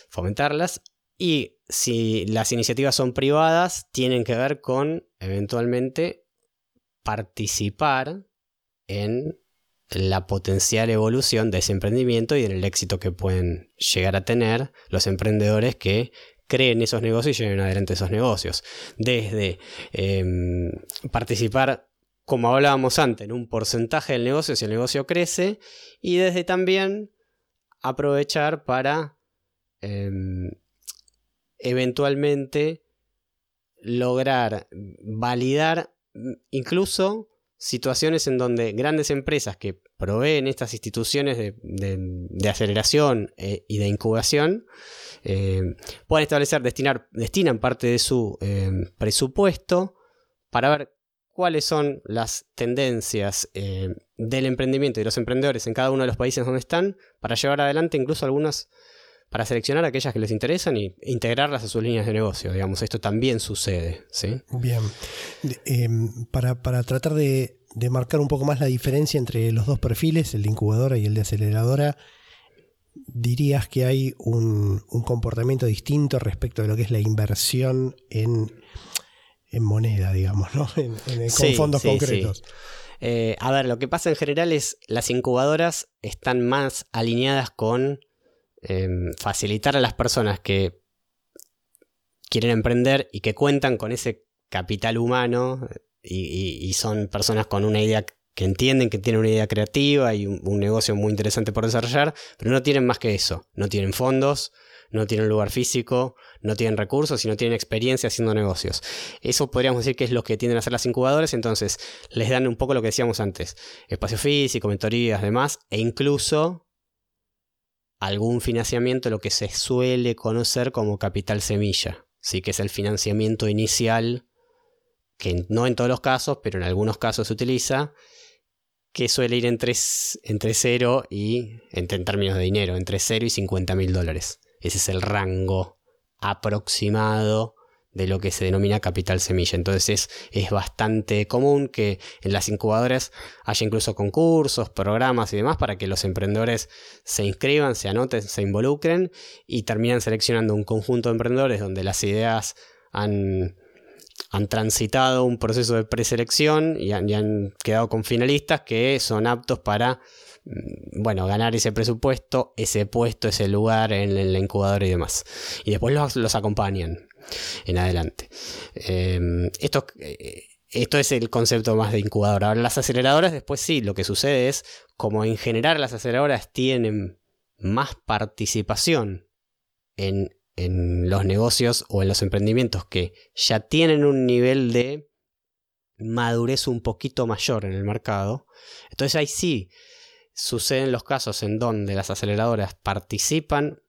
fomentarlas y si las iniciativas son privadas tienen que ver con eventualmente participar en la potencial evolución de ese emprendimiento y en el éxito que pueden llegar a tener los emprendedores que creen esos negocios y lleven adelante esos negocios. Desde em, participar, como hablábamos antes, en un porcentaje del negocio si el negocio crece y desde también aprovechar para em, eventualmente lograr validar incluso situaciones en donde grandes empresas que proveen estas instituciones de, aceleración eh, y de incubación eh, pueden establecer, destinar, destinan parte de su eh, presupuesto para ver cuáles son las tendencias del emprendimiento y de los emprendedores en cada uno de los países donde están, para llevar adelante incluso algunas para seleccionar aquellas que les interesan e integrarlas a sus líneas de negocio. Digamos, esto también sucede. ¿sí? Bien. Em, para, tratar de de marcar un poco más la diferencia entre los dos perfiles, el de incubadora y el de aceleradora, dirías que hay un, comportamiento distinto respecto de lo que es la inversión en, moneda, digamos, ¿no? [LAUGHS] En, con fondos concretos. Eh, a ver, lo que pasa en general es las incubadoras están más alineadas con em, facilitar a las personas que quieren emprender y que cuentan con ese capital humano y, son personas con una idea que entienden que tienen una idea creativa y un, negocio muy interesante por desarrollar, pero no tienen más que eso. No tienen fondos, no tienen lugar físico, no tienen recursos y no tienen experiencia haciendo negocios. Eso podríamos decir que es lo que tienden a hacer las incubadoras, entonces les dan un poco lo que decíamos antes, espacio físico, mentorías, demás, e incluso algún financiamiento, lo que se suele conocer como capital semilla, ¿sí? que es el financiamiento inicial que no en todos los casos, pero en algunos casos se utiliza, que suele ir entre, entre 0 y, en, términos de dinero, entre 0 y 50 mil dólares. Ese es el rango aproximado de lo que se denomina capital semilla. Entonces es, es, bastante común que en las incubadoras haya incluso concursos, programas y demás para que los emprendedores se inscriban, se anoten, se involucren y terminan seleccionando un conjunto de emprendedores donde las ideas han han transitado un proceso de preselección y han, quedado con finalistas que son aptos para bueno, ganar ese presupuesto, ese puesto, ese lugar en, el la incubadora y demás. Y después los, acompañan en adelante. Em, esto, eh, esto es el concepto más de incubadora. Ahora, las aceleradoras, después sí, lo que sucede es, como en general las aceleradoras tienen más participación en en los negocios o en los emprendimientos que ya tienen un nivel de madurez un poquito mayor en el mercado. Entonces ahí sí suceden los casos en donde las aceleradoras participan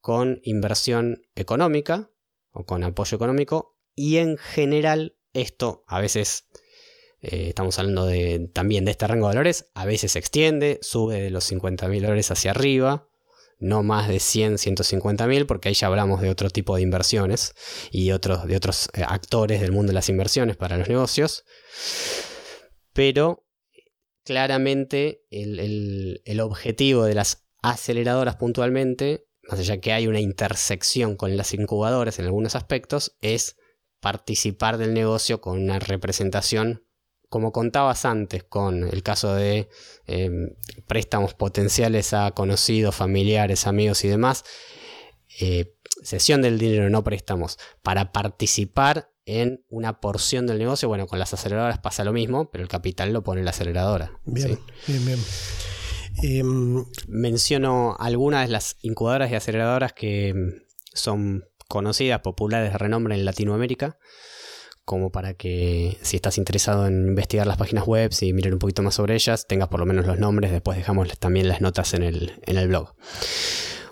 con inversión económica o con apoyo económico y en general esto a veces eh, estamos hablando también de este rango de valores, a veces se extiende, sube de los 50 mil dólares hacia arriba no más de 100, 150 mil, porque ahí ya hablamos de otro tipo de inversiones y otros, de otros eh, actores del mundo de las inversiones para los negocios. Pero claramente el, objetivo de las aceleradoras puntualmente, más allá que hay una intersección con las incubadoras en algunos aspectos, es participar del negocio con una representación como contabas antes con el caso de em, préstamos potenciales a conocidos, familiares, amigos y demás, eh, sesión del dinero, no préstamos, para participar en una porción del negocio. Bueno, con las aceleradoras pasa lo mismo, pero el capital lo pone la aceleradora. Bien, bien, bien. Em, Menciono algunas de las incubadoras y aceleradoras que em, son conocidas, populares de renombre en Latinoamérica como para que si estás interesado en investigar las páginas web y mirar un poquito más sobre ellas, tengas por lo menos los nombres, después dejamos también las notas en el, en el blog.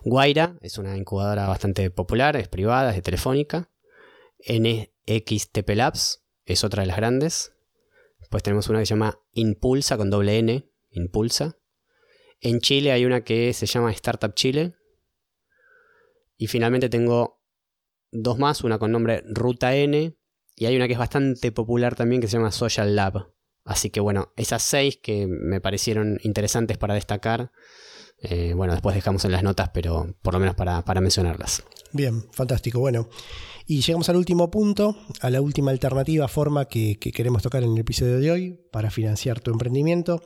Guaira es una incubadora bastante popular, es privada, es de Telefónica. NXTP Labs es otra de las grandes. Después tenemos una que se llama Impulsa con doble N, Impulsa. En Chile hay una que se llama Startup Chile. Y finalmente tengo dos más, una con nombre Ruta N y hay una que es bastante popular también que se llama Social Lab. Así que bueno, esas seis que me parecieron interesantes para destacar. Eh, bueno, después dejamos en las notas, pero por lo menos para, mencionarlas. Bien, fantástico. Bueno, y llegamos al último punto, a la última alternativa, forma que, queremos tocar en el episodio de hoy para financiar tu emprendimiento,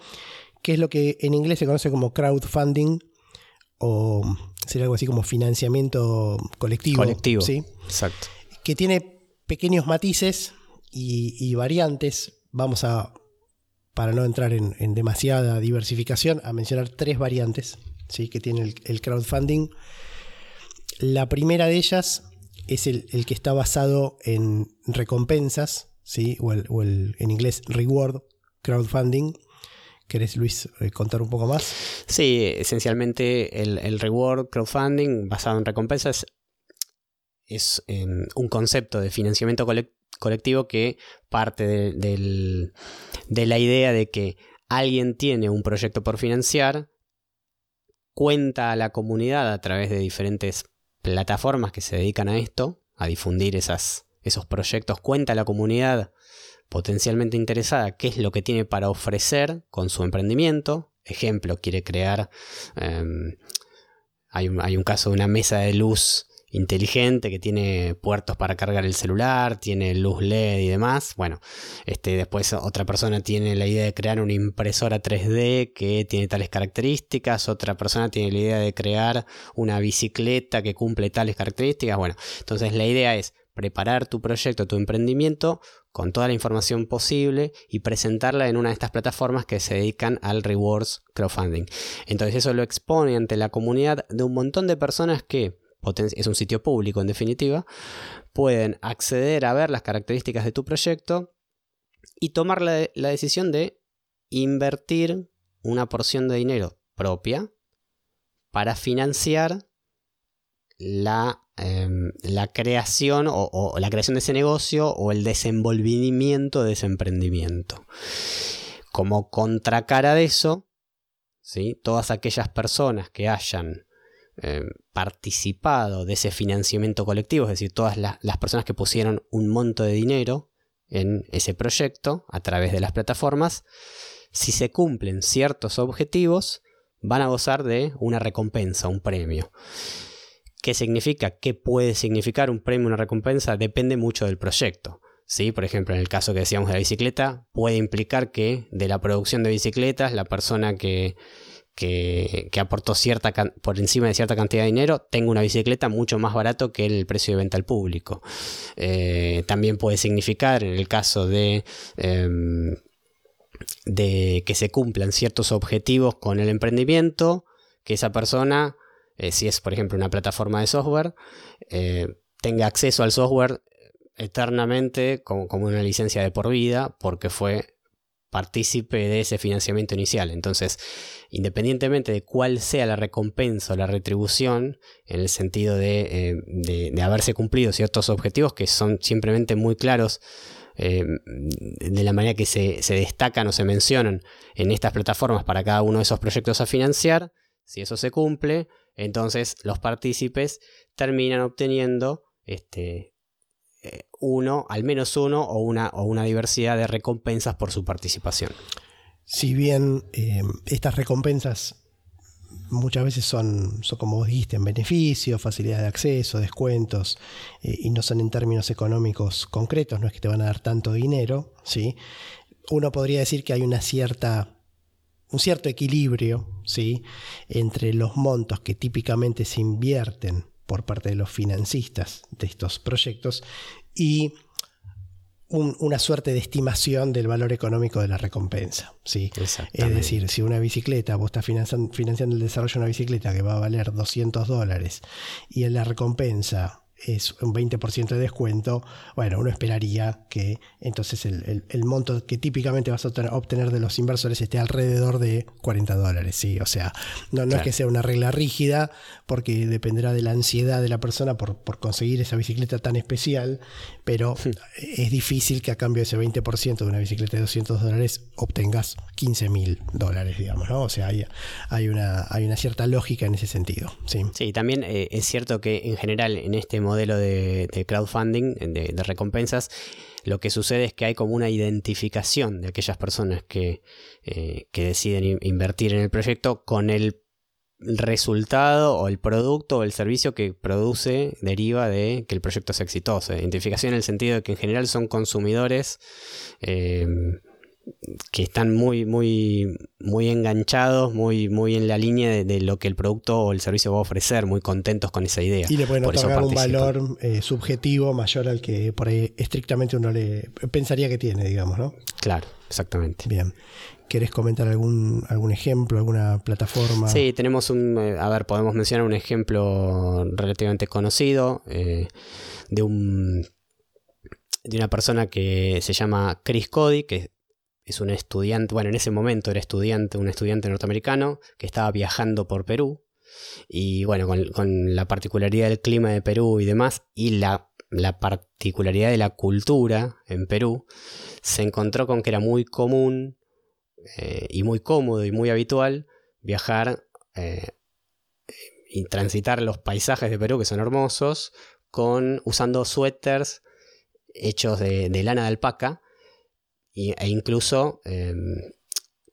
que es lo que en inglés se conoce como crowdfunding o sería algo así como financiamiento colectivo. Colectivo. Sí, exacto. Que tiene pequeños matices y, variantes. Vamos a, para no entrar en, demasiada diversificación, a mencionar tres variantes ¿sí? que tiene el, crowdfunding. La primera de ellas es el, que está basado en recompensas, ¿sí? o, el, en inglés reward crowdfunding. ¿Querés, Luis, eh, contar un poco más? Sí, esencialmente el, reward crowdfunding basado en recompensas es em, un concepto de financiamiento colectivo que parte de, la idea de que alguien tiene un proyecto por financiar, cuenta a la comunidad a través de diferentes plataformas que se dedican a esto, a difundir esas, esos proyectos, cuenta a la comunidad potencialmente interesada qué es lo que tiene para ofrecer con su emprendimiento. Ejemplo, quiere crear... Em, hay, un, hay un caso de una mesa de luz inteligente que tiene puertos para cargar el celular, tiene luz LED y demás. Bueno, este, después otra persona tiene la idea de crear una impresora 3D que tiene tales características, otra persona tiene la idea de crear una bicicleta que cumple tales características. Bueno, entonces la idea es preparar tu proyecto, tu emprendimiento con toda la información posible y presentarla en una de estas plataformas que se dedican al rewards crowdfunding. Entonces eso lo expone ante la comunidad de un montón de personas que es un sitio público en definitiva, pueden acceder a ver las características de tu proyecto y tomar la, decisión de invertir una porción de dinero propia para financiar la, em, la creación o, la creación de ese negocio o el desenvolvimiento de ese emprendimiento. Como contracara de eso, ¿sí? todas aquellas personas que hayan eh, participado de ese financiamiento colectivo, es decir, todas las personas que pusieron un monto de dinero en ese proyecto a través de las plataformas, si se cumplen ciertos objetivos, van a gozar de una recompensa, un premio. ¿Qué significa? ¿Qué puede significar un premio, una recompensa? Depende mucho del proyecto. ¿Sí? Por ejemplo, en el caso que decíamos de la bicicleta, puede implicar que de la producción de bicicletas, la persona que, que, aportó cierta por encima de cierta cantidad de dinero, tengo una bicicleta mucho más barato que el precio de venta al público. Eh, también puede significar, en el caso de, em, de que se cumplan ciertos objetivos con el emprendimiento, que esa persona, eh, si es por ejemplo una plataforma de software, eh, tenga acceso al software eternamente como, como una licencia de por vida, porque fue partícipe de ese financiamiento inicial. Entonces, independientemente de cuál sea la recompensa o la retribución, en el sentido de, eh, haberse cumplido ciertos objetivos que son simplemente muy claros eh, de la manera que se, se, destacan o se mencionan en estas plataformas para cada uno de esos proyectos a financiar, si eso se cumple, entonces los partícipes terminan obteniendo este, uno, al menos uno o una, o una diversidad de recompensas por su participación. Si bien eh, estas recompensas muchas veces son, son, como vos dijiste, en beneficio, facilidad de acceso, descuentos, eh, y no son en términos económicos concretos, no es que te van a dar tanto dinero, ¿sí? Uno podría decir que hay una cierta, un cierto equilibrio, ¿sí? Entre los montos que típicamente se invierten por parte de los financistas de estos proyectos y una suerte de estimación del valor económico de la recompensa. ¿sí? Es decir, si una bicicleta, vos estás financiando, financiando el desarrollo de una bicicleta que va a valer 200 dólares y en la recompensa es un 20% de descuento, bueno, uno esperaría que entonces el, monto que típicamente vas a obtener de los inversores esté alrededor de 40 dólares, ¿sí? O sea, no, no es que sea una regla rígida, porque dependerá de la ansiedad de la persona por, por conseguir esa bicicleta tan especial, pero es difícil que a cambio de ese 20% de una bicicleta de 200 dólares obtengas 15 mil dólares, digamos, ¿no? O sea, hay, hay, una, hay una cierta lógica en ese sentido, ¿sí? Sí, también eh, es cierto que en general en este modelo de, crowdfunding, de, recompensas, lo que sucede es que hay como una identificación de aquellas personas que, eh, que deciden invertir en el proyecto con el resultado o el producto o el servicio que produce deriva de que el proyecto es exitoso. Identificación en el sentido de que en general son consumidores eh, que están muy, muy, muy enganchados, muy, muy en la línea de, lo que el producto o el servicio va a ofrecer, muy contentos con esa idea. Y le pueden otorgar un valor eh, subjetivo mayor al que por ahí estrictamente uno le pensaría que tiene, digamos, ¿no? Claro, exactamente. Bien. ¿Querés comentar algún, algún ejemplo, alguna plataforma? Sí, tenemos un, eh, a ver, podemos mencionar un ejemplo relativamente conocido eh, de un de una persona que se llama Chris Cody, que es un estudiante, bueno, en ese momento era estudiante, un estudiante norteamericano que estaba viajando por Perú. Y bueno, con, la particularidad del clima de Perú y demás, y la, particularidad de la cultura en Perú, se encontró con que era muy común eh, y muy cómodo y muy habitual viajar eh, y transitar los paisajes de Perú, que son hermosos, con, usando suéteres hechos de, de lana de alpaca e incluso em,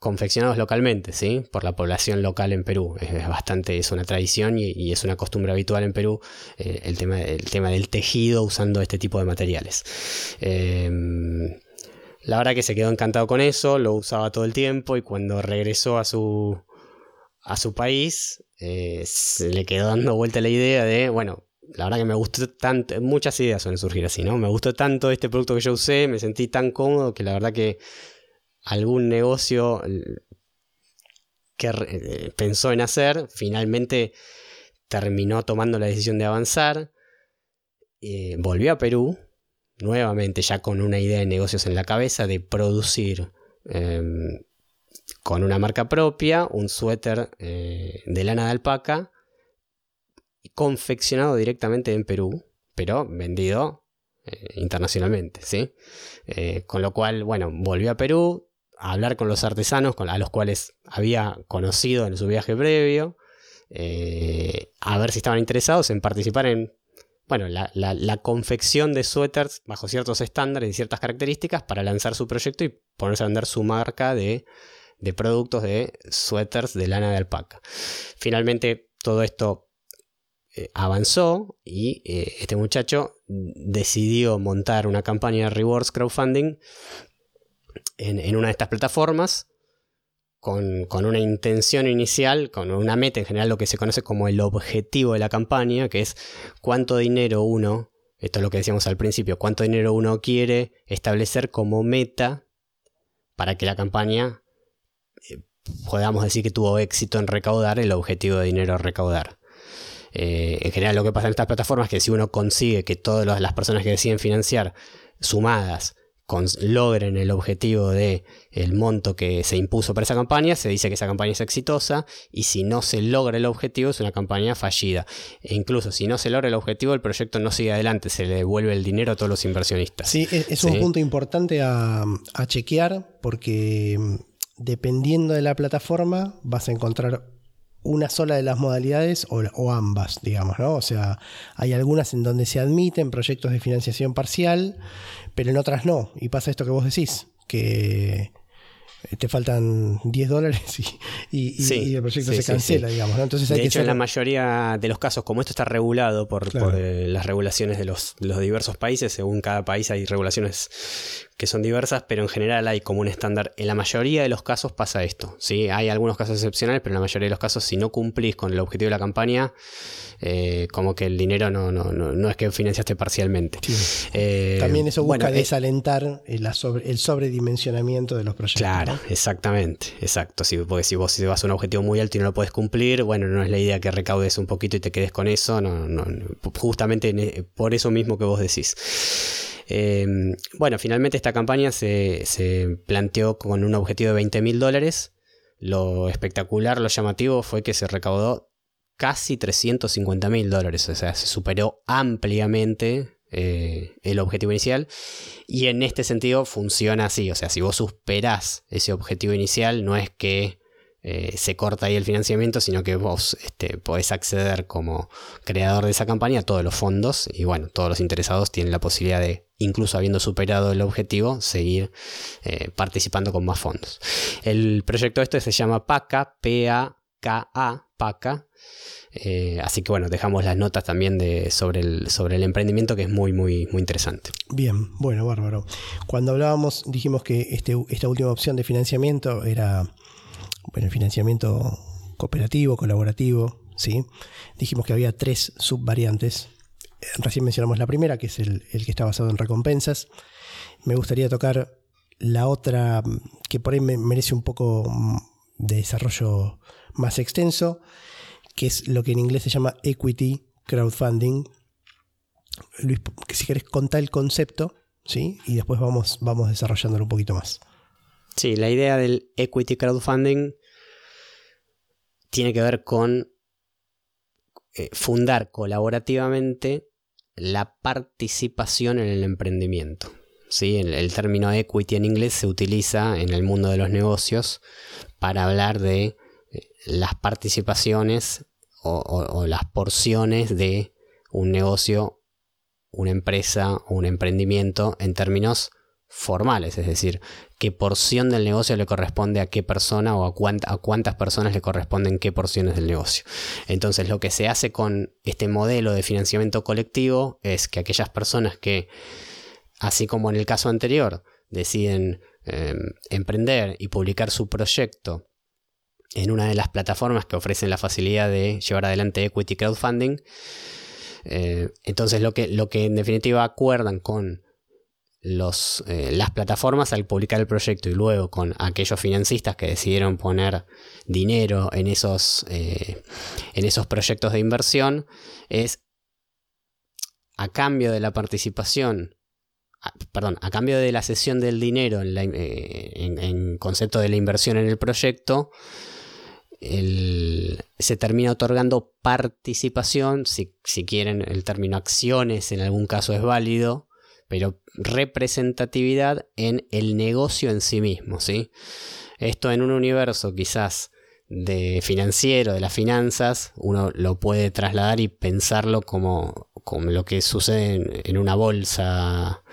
confeccionados localmente, ¿sí? Por la población local en Perú. Es, bastante, es una tradición y, es una costumbre habitual en Perú eh, el, tema, el tema del tejido usando este tipo de materiales. Em, la verdad que se quedó encantado con eso, lo usaba todo el tiempo y cuando regresó a su, a su país, eh, le quedó dando vuelta la idea de, bueno, la verdad que me gustó tanto, muchas ideas suelen surgir así, ¿no? Me gustó tanto este producto que yo usé, me sentí tan cómodo que la verdad que algún negocio que eh, pensó en hacer, finalmente terminó tomando la decisión de avanzar, eh, volvió a Perú, nuevamente ya con una idea de negocios en la cabeza, de producir em, con una marca propia un suéter eh, de lana de alpaca, confeccionado directamente en Perú, pero vendido internacionalmente, ¿sí? con lo cual, bueno, volvió a Perú, a hablar con los artesanos a los cuales había conocido en su viaje previo, eh, a ver si estaban interesados en participar en bueno, la, confección de suéteres bajo ciertos estándares y ciertas características para lanzar su proyecto y ponerse a vender su marca de, productos de suéteres de lana de alpaca. Finalmente todo esto eh, avanzó y eh, este muchacho decidió montar una campaña de rewards crowdfunding en, una de estas plataformas con, una intención inicial, con una meta en general, lo que se conoce como el objetivo de la campaña, que es cuánto dinero uno, esto es lo que decíamos al principio, cuánto dinero uno quiere establecer como meta para que la campaña eh, podamos decir que tuvo éxito en recaudar el objetivo de dinero recaudar. Eh, en general lo que pasa en estas plataformas es que si uno consigue que todas las personas que deciden financiar sumadas logren el objetivo de el monto que se impuso para esa campaña, se dice que esa campaña es exitosa y si no se logra el objetivo es una campaña fallida. E incluso si no se logra el objetivo, el proyecto no sigue adelante, se le devuelve el dinero a todos los inversionistas. Sí, es, un punto importante a, a chequear porque mm, dependiendo de la plataforma vas a encontrar una sola de las modalidades o, ambas, digamos, ¿no? O sea, hay algunas en donde se admiten proyectos de financiación parcial, pero en otras no. Y pasa esto que vos decís, que te faltan 10 dólares [LAUGHS] y, el proyecto se cancela, digamos. Entonces de hecho, en la mayoría de los casos, como esto está regulado por, eh, las regulaciones de los, los, diversos países, según cada país hay regulaciones que son diversas, pero en general hay como un estándar. En la mayoría de los casos pasa esto. ¿sí? Hay algunos casos excepcionales, pero en la mayoría de los casos, si no cumplís con el objetivo de la campaña, eh, como que el dinero no, no, no, es que financiaste parcialmente. Eh, También eso busca eh, desalentar el, el, sobredimensionamiento de los proyectos. Claro, exactamente, exacto. Si, porque si vos te vas a un objetivo muy alto y no lo puedes cumplir, bueno, no es la idea que recaudes un poquito y te quedes con eso, no, justamente e, por eso mismo que vos decís. Bueno, finalmente esta campaña se, se, planteó con un objetivo de 20 mil dólares. Lo espectacular, lo llamativo fue que se recaudó casi 350 mil dólares, o sea, se superó ampliamente eh, el objetivo inicial. Y en este sentido funciona así, o sea, si vos superás ese objetivo inicial, no es que eh, se corta ahí el financiamiento, sino que vos este, podés acceder como creador de esa campaña a todos los fondos y bueno, todos los interesados tienen la posibilidad de, incluso habiendo superado el objetivo, seguir eh, participando con más fondos. El proyecto este se llama PACA, P-A-K-A, PACA, eh, así que bueno, dejamos las notas también de, sobre, el, sobre el emprendimiento que es muy, muy, muy interesante. Bien, bueno, bárbaro. Cuando hablábamos, dijimos que este, esta última opción de financiamiento era bueno, el financiamiento cooperativo, colaborativo, ¿sí? Dijimos que había tres subvariantes. Recién mencionamos la primera, que es el, que está basado en recompensas. Me gustaría tocar la otra, que por ahí me merece un poco de desarrollo más extenso, que es lo que en inglés se llama equity crowdfunding. Luis, si querés contar el concepto, ¿sí? Y después vamos, vamos desarrollándolo un poquito más. Sí, la idea del equity crowdfunding tiene que ver con eh, fundar colaborativamente la participación en el emprendimiento. ¿sí? El, el, término equity en inglés se utiliza en el mundo de los negocios para hablar de las participaciones o, las porciones de un negocio, una empresa o un emprendimiento en términos formales, es decir, qué porción del negocio le corresponde a qué persona o a, cuántas personas le corresponden qué porciones del negocio. Entonces lo que se hace con este modelo de financiamiento colectivo es que aquellas personas que, así como en el caso anterior, deciden em, emprender y publicar su proyecto en una de las plataformas que ofrecen la facilidad de llevar adelante equity crowdfunding, eh, entonces lo que en definitiva acuerdan con eh, las plataformas al publicar el proyecto y luego con aquellos financistas que decidieron poner dinero en esos, eh, en esos proyectos de inversión es a cambio de la participación, perdón, a cambio de la cesión del dinero en, en, concepto de la inversión en el proyecto, se termina otorgando participación, si, si, quieren el término acciones en algún caso es válido, pero representatividad en el negocio en sí mismo, ¿sí? Esto en un universo quizás de financiero, de las finanzas, uno lo puede trasladar y pensarlo como, como lo que sucede en, una bolsa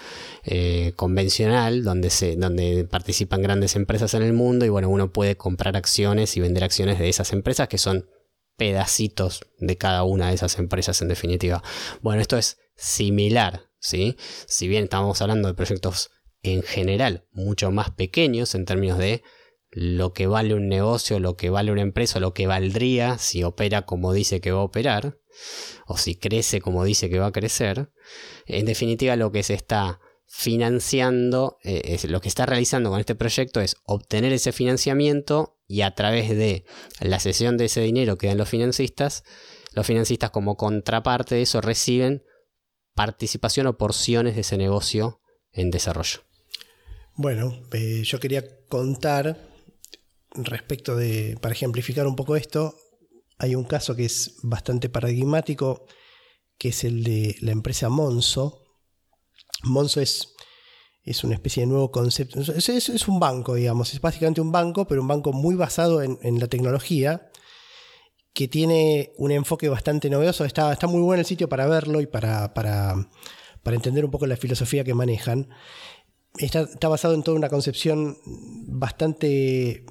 eh, convencional, donde, se, donde participan grandes empresas en el mundo y bueno, uno puede comprar acciones y vender acciones de esas empresas que son pedacitos de cada una de esas empresas en definitiva. Bueno, esto es similar ¿sí? Si bien estamos hablando de proyectos en general mucho más pequeños en términos de lo que vale un negocio, lo que vale una empresa, lo que valdría si opera como dice que va a operar, o si crece como dice que va a crecer, en definitiva lo que se está financiando, eh, lo que está realizando con este proyecto es obtener ese financiamiento y a través de la cesión de ese dinero que dan los financistas, los financistas como contraparte de eso reciben participación o porciones de ese negocio en desarrollo. Bueno, eh, yo quería contar respecto de, para ejemplificar un poco esto, hay un caso que es bastante paradigmático, que es el de la empresa Monzo. Monzo es, es una especie de nuevo concepto, es, un banco, digamos, es básicamente un banco, pero un banco muy basado en, en la tecnología que tiene un enfoque bastante novedoso. Está, está muy bueno el sitio para verlo y para, para, entender un poco la filosofía que manejan. Está, está, basado en toda una concepción bastante,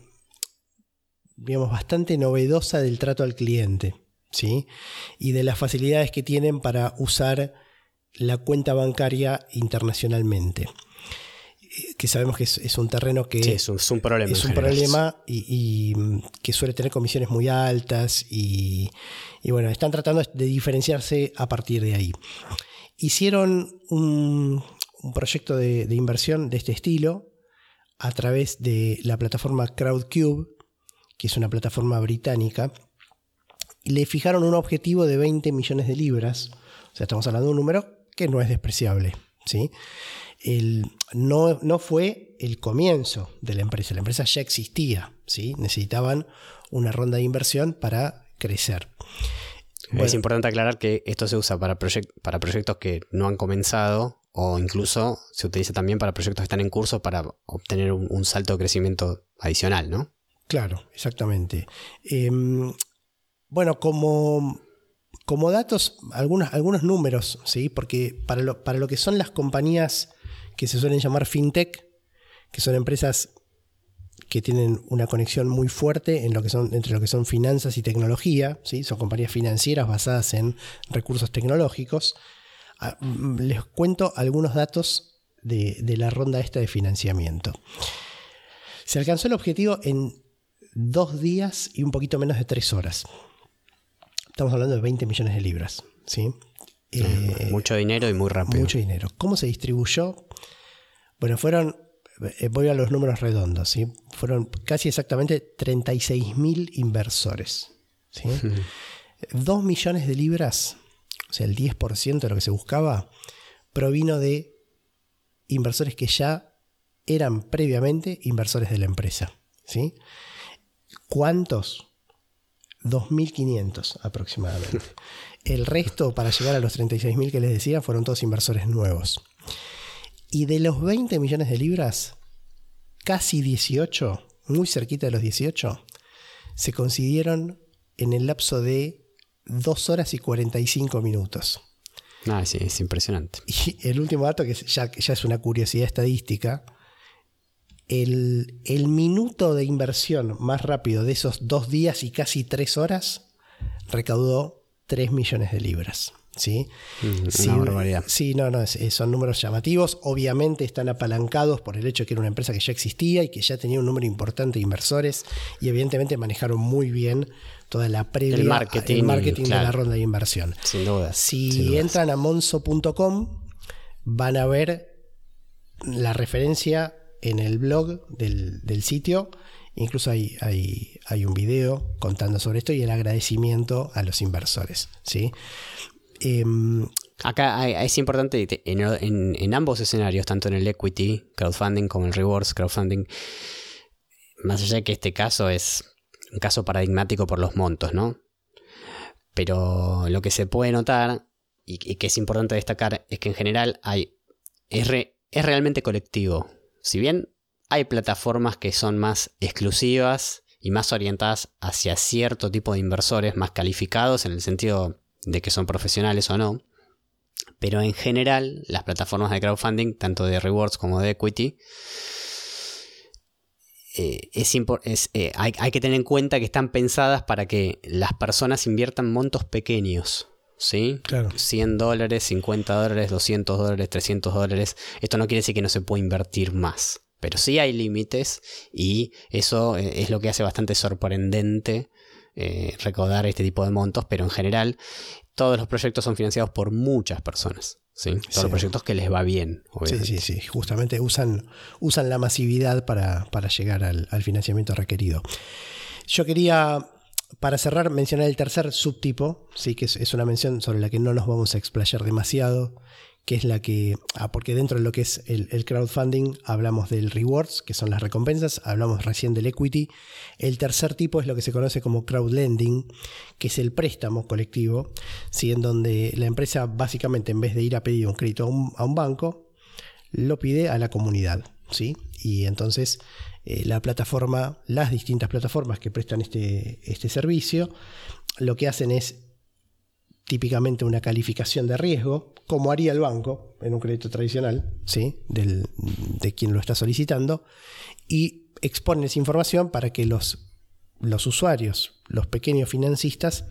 digamos, bastante novedosa del trato al cliente, ¿sí? Y de las facilidades que tienen para usar la cuenta bancaria internacionalmente que sabemos que es, un terreno que es, un, problema, es un problema y, mm, que suele tener comisiones muy altas y, bueno, están tratando de diferenciarse a partir de ahí. Hicieron un, proyecto de, inversión de este estilo a través de la plataforma Crowdcube, que es una plataforma británica, y le fijaron un objetivo de 20 millones de libras, o sea, estamos hablando de un número que no es despreciable, ¿sí? No, no, fue el comienzo de la empresa, la empresa ya existía, ¿sí? necesitaban una ronda de inversión para crecer. Es importante aclarar que esto se usa para, para proyectos que no han comenzado o incluso se utiliza también para proyectos que están en curso para obtener un, salto de crecimiento adicional, ¿no? Claro, exactamente. Em, bueno, como, como datos, algunos, algunos números, ¿sí? Porque para lo, para lo que son las compañías que se suelen llamar fintech, que son empresas que tienen una conexión muy fuerte entre lo que son finanzas y tecnología, son compañías financieras basadas en recursos tecnológicos. Ah, mm, les cuento algunos datos de, de la ronda esta de financiamiento. Se alcanzó el objetivo en dos días y un poquito menos de tres horas. Estamos hablando de 20 millones de libras. ¿sí? Eh, mucho dinero y muy rápido. Mucho dinero. ¿Cómo se distribuyó? Bueno, fueron, eh, voy a los números redondos, ¿sí? fueron casi exactamente 36.000 inversores. ¿sí? [LAUGHS] 2 millones de libras, o sea, el 10% de lo que se buscaba, provino de inversores que ya eran previamente inversores de la empresa. ¿sí? ¿Cuántos? 2.500 aproximadamente. [LAUGHS] El resto, para llegar a los 36.000 que les decía, fueron todos inversores nuevos. Y de los 20 millones de libras, casi 18, muy cerquita de los 18, se consiguieron en el lapso de 2 horas y 45 minutos. Ah, sí, es impresionante. Y el último dato, que ya, ya es una curiosidad estadística, el, el, minuto de inversión más rápido de esos dos días y casi tres horas recaudó 3 millones de libras. ¿sí? sí, una barbaridad. Sí, no, no, son números llamativos. Obviamente están apalancados por el hecho de que era una empresa que ya existía y que ya tenía un número importante de inversores y evidentemente manejaron muy bien toda la previa, el marketing, marketing de la ronda de inversión. Sin duda. Si entran a monzo.com van a ver la referencia en el blog del, del sitio. Incluso hay, hay, hay, un video contando sobre esto y el agradecimiento a los inversores. ¿sí? Em, Acá es importante en, en, ambos escenarios, tanto en el equity crowdfunding como el rewards crowdfunding, más allá de que este caso es un caso paradigmático por los montos, ¿no? Pero lo que se puede notar y, que es importante destacar es que en general hay, es, es realmente colectivo. Si bien hay plataformas que son más exclusivas y más orientadas hacia cierto tipo de inversores más calificados en el sentido de que son profesionales o no. Pero en general, las plataformas de crowdfunding, tanto de rewards como de equity, eh, es, eh, hay, que tener en cuenta que están pensadas para que las personas inviertan montos pequeños. ¿Sí? Claro. 100 dólares, 50 dólares, 200 dólares, 300 dólares. Esto no quiere decir que no se pueda invertir más. Pero sí hay límites y eso eh, es lo que hace bastante sorprendente eh, recaudar este tipo de montos, pero en general todos los proyectos son financiados por muchas personas. ¿sí? Todos los proyectos que les va bien. Sí, sí, sí. Justamente usan, usan la masividad para, llegar al, financiamiento requerido. Yo quería, para cerrar, mencionar el tercer subtipo, sí, que es, una mención sobre la que no nos vamos a explayar demasiado, que es la que, ah, porque dentro de lo que es el, crowdfunding hablamos del rewards, que son las recompensas, hablamos recién del equity. El tercer tipo es lo que se conoce como crowdlending, que es el préstamo colectivo, ¿sí? en donde la empresa básicamente en vez de ir a pedir un crédito a un, banco, lo pide a la comunidad. ¿sí? Y entonces eh, la plataforma, las distintas plataformas que prestan este, este servicio, lo que hacen es típicamente una calificación de riesgo, como haría el banco en un crédito tradicional, ¿sí? de quien lo está solicitando, y exponen esa información para que los, los usuarios, los pequeños financistas,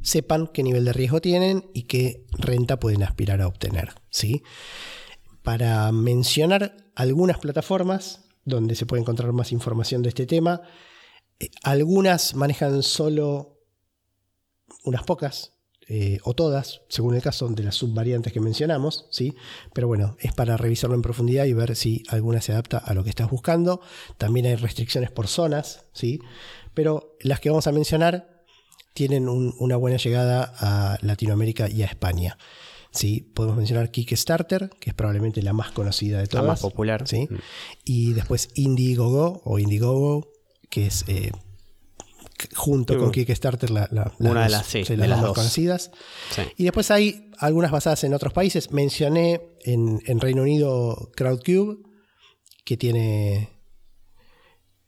sepan qué nivel de riesgo tienen y qué renta pueden aspirar a obtener. ¿sí? Para mencionar algunas plataformas donde se puede encontrar más información de este tema, eh, algunas manejan solo unas pocas eh, o todas, según el caso de las subvariantes que mencionamos, ¿sí? Pero bueno, es para revisarlo en profundidad y ver si alguna se adapta a lo que estás buscando. También hay restricciones por zonas, ¿sí? Pero las que vamos a mencionar tienen una buena llegada a Latinoamérica y a España. ¿sí? Podemos mencionar Kickstarter, que es probablemente la más conocida de todas. La más popular. ¿sí? Mm. Y después Indiegogo o Indiegogo, que es eh, junto con Kickstarter la, una de las, más conocidas. Y después hay algunas basadas en otros países. Mencioné en, Reino Unido Crowdcube, que tiene,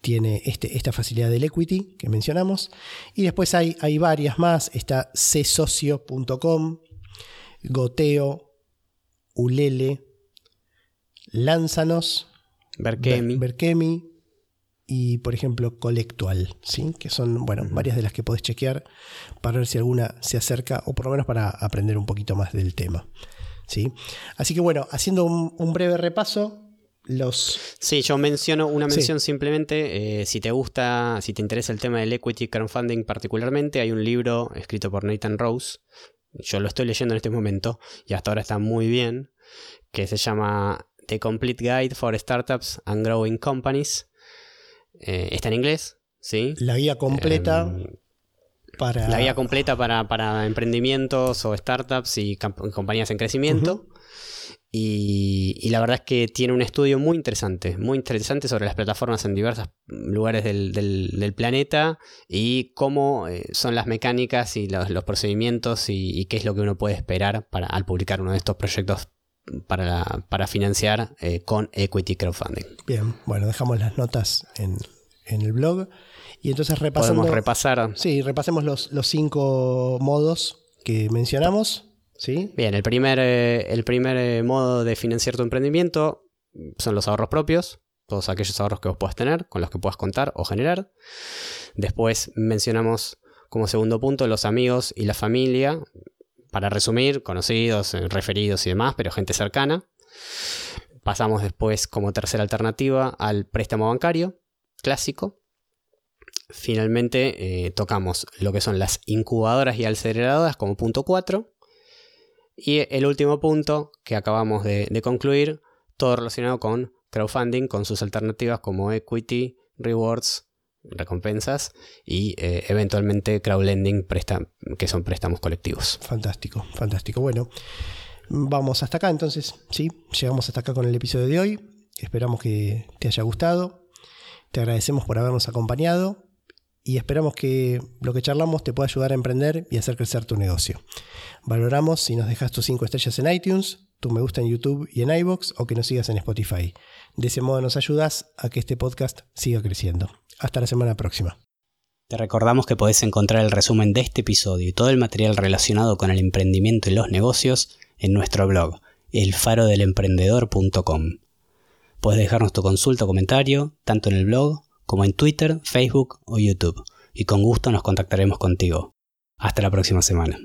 tiene este, esta facilidad del equity que mencionamos. Y después hay, hay varias más. Está csocio.com, Goteo, Ulele, Lánzanos, Berkemi y, por ejemplo, Colectual, ¿sí? que son bueno, varias de las que podés chequear para ver si alguna se acerca o por lo menos para aprender un poquito más del tema. ¿sí? Así que bueno, haciendo un, breve repaso, los... Sí, yo menciono una mención simplemente, eh, si te gusta, si te interesa el tema del equity crowdfunding particularmente, hay un libro escrito por Nathan Rose, yo lo estoy leyendo en este momento y hasta ahora está muy bien, que se llama The Complete Guide for Startups and Growing Companies eh, está en inglés, ¿sí? La guía completa. Em, para... La guía completa para, emprendimientos o startups y compañías en crecimiento. y, la verdad es que tiene un estudio muy interesante, muy interesante sobre las plataformas en diversos lugares del, planeta y cómo eh, son las mecánicas y los, procedimientos y, qué es lo que uno puede esperar para, al publicar uno de estos proyectos para, para financiar eh, con equity crowdfunding. Bien, bueno, dejamos las notas en, el blog. Y entonces repasamos. Podemos repasar. Sí, repasemos los, los cinco modos que mencionamos. ¿Sí? Bien, el primer, eh, el primer eh, modo de financiar tu emprendimiento son los ahorros propios, todos aquellos ahorros que vos puedas tener, con los que puedas contar o generar. Después mencionamos como segundo punto los amigos y la familia, para resumir, conocidos, eh, referidos y demás, pero gente cercana. Pasamos después como tercera alternativa al préstamo bancario clásico. Finalmente eh, tocamos lo que son las incubadoras y aceleradoras como punto 4. Y el último punto que acabamos de, de concluir, todo relacionado con crowdfunding, con sus alternativas como equity, rewards, recompensas y eh, eventualmente crowdlending, que son préstamos colectivos. Fantástico, fantástico. Bueno, vamos hasta acá entonces, ¿sí? Llegamos hasta acá con el episodio de hoy. Esperamos que te haya gustado. Te agradecemos por habernos acompañado y esperamos que lo que charlamos te pueda ayudar a emprender y hacer crecer tu negocio. Valoramos si nos dejas tus 5 estrellas en iTunes, tu me gusta en YouTube y en iBox o que nos sigas en Spotify. De ese modo nos ayudas a que este podcast siga creciendo. Hasta la semana próxima. Te recordamos que podés encontrar el resumen de este episodio y todo el material relacionado con el emprendimiento y los negocios en nuestro blog, elfarodelemprendedor.com. Puedes dejarnos tu consulta o comentario, tanto en el blog como en Twitter, Facebook o YouTube, y con gusto nos contactaremos contigo. Hasta la próxima semana.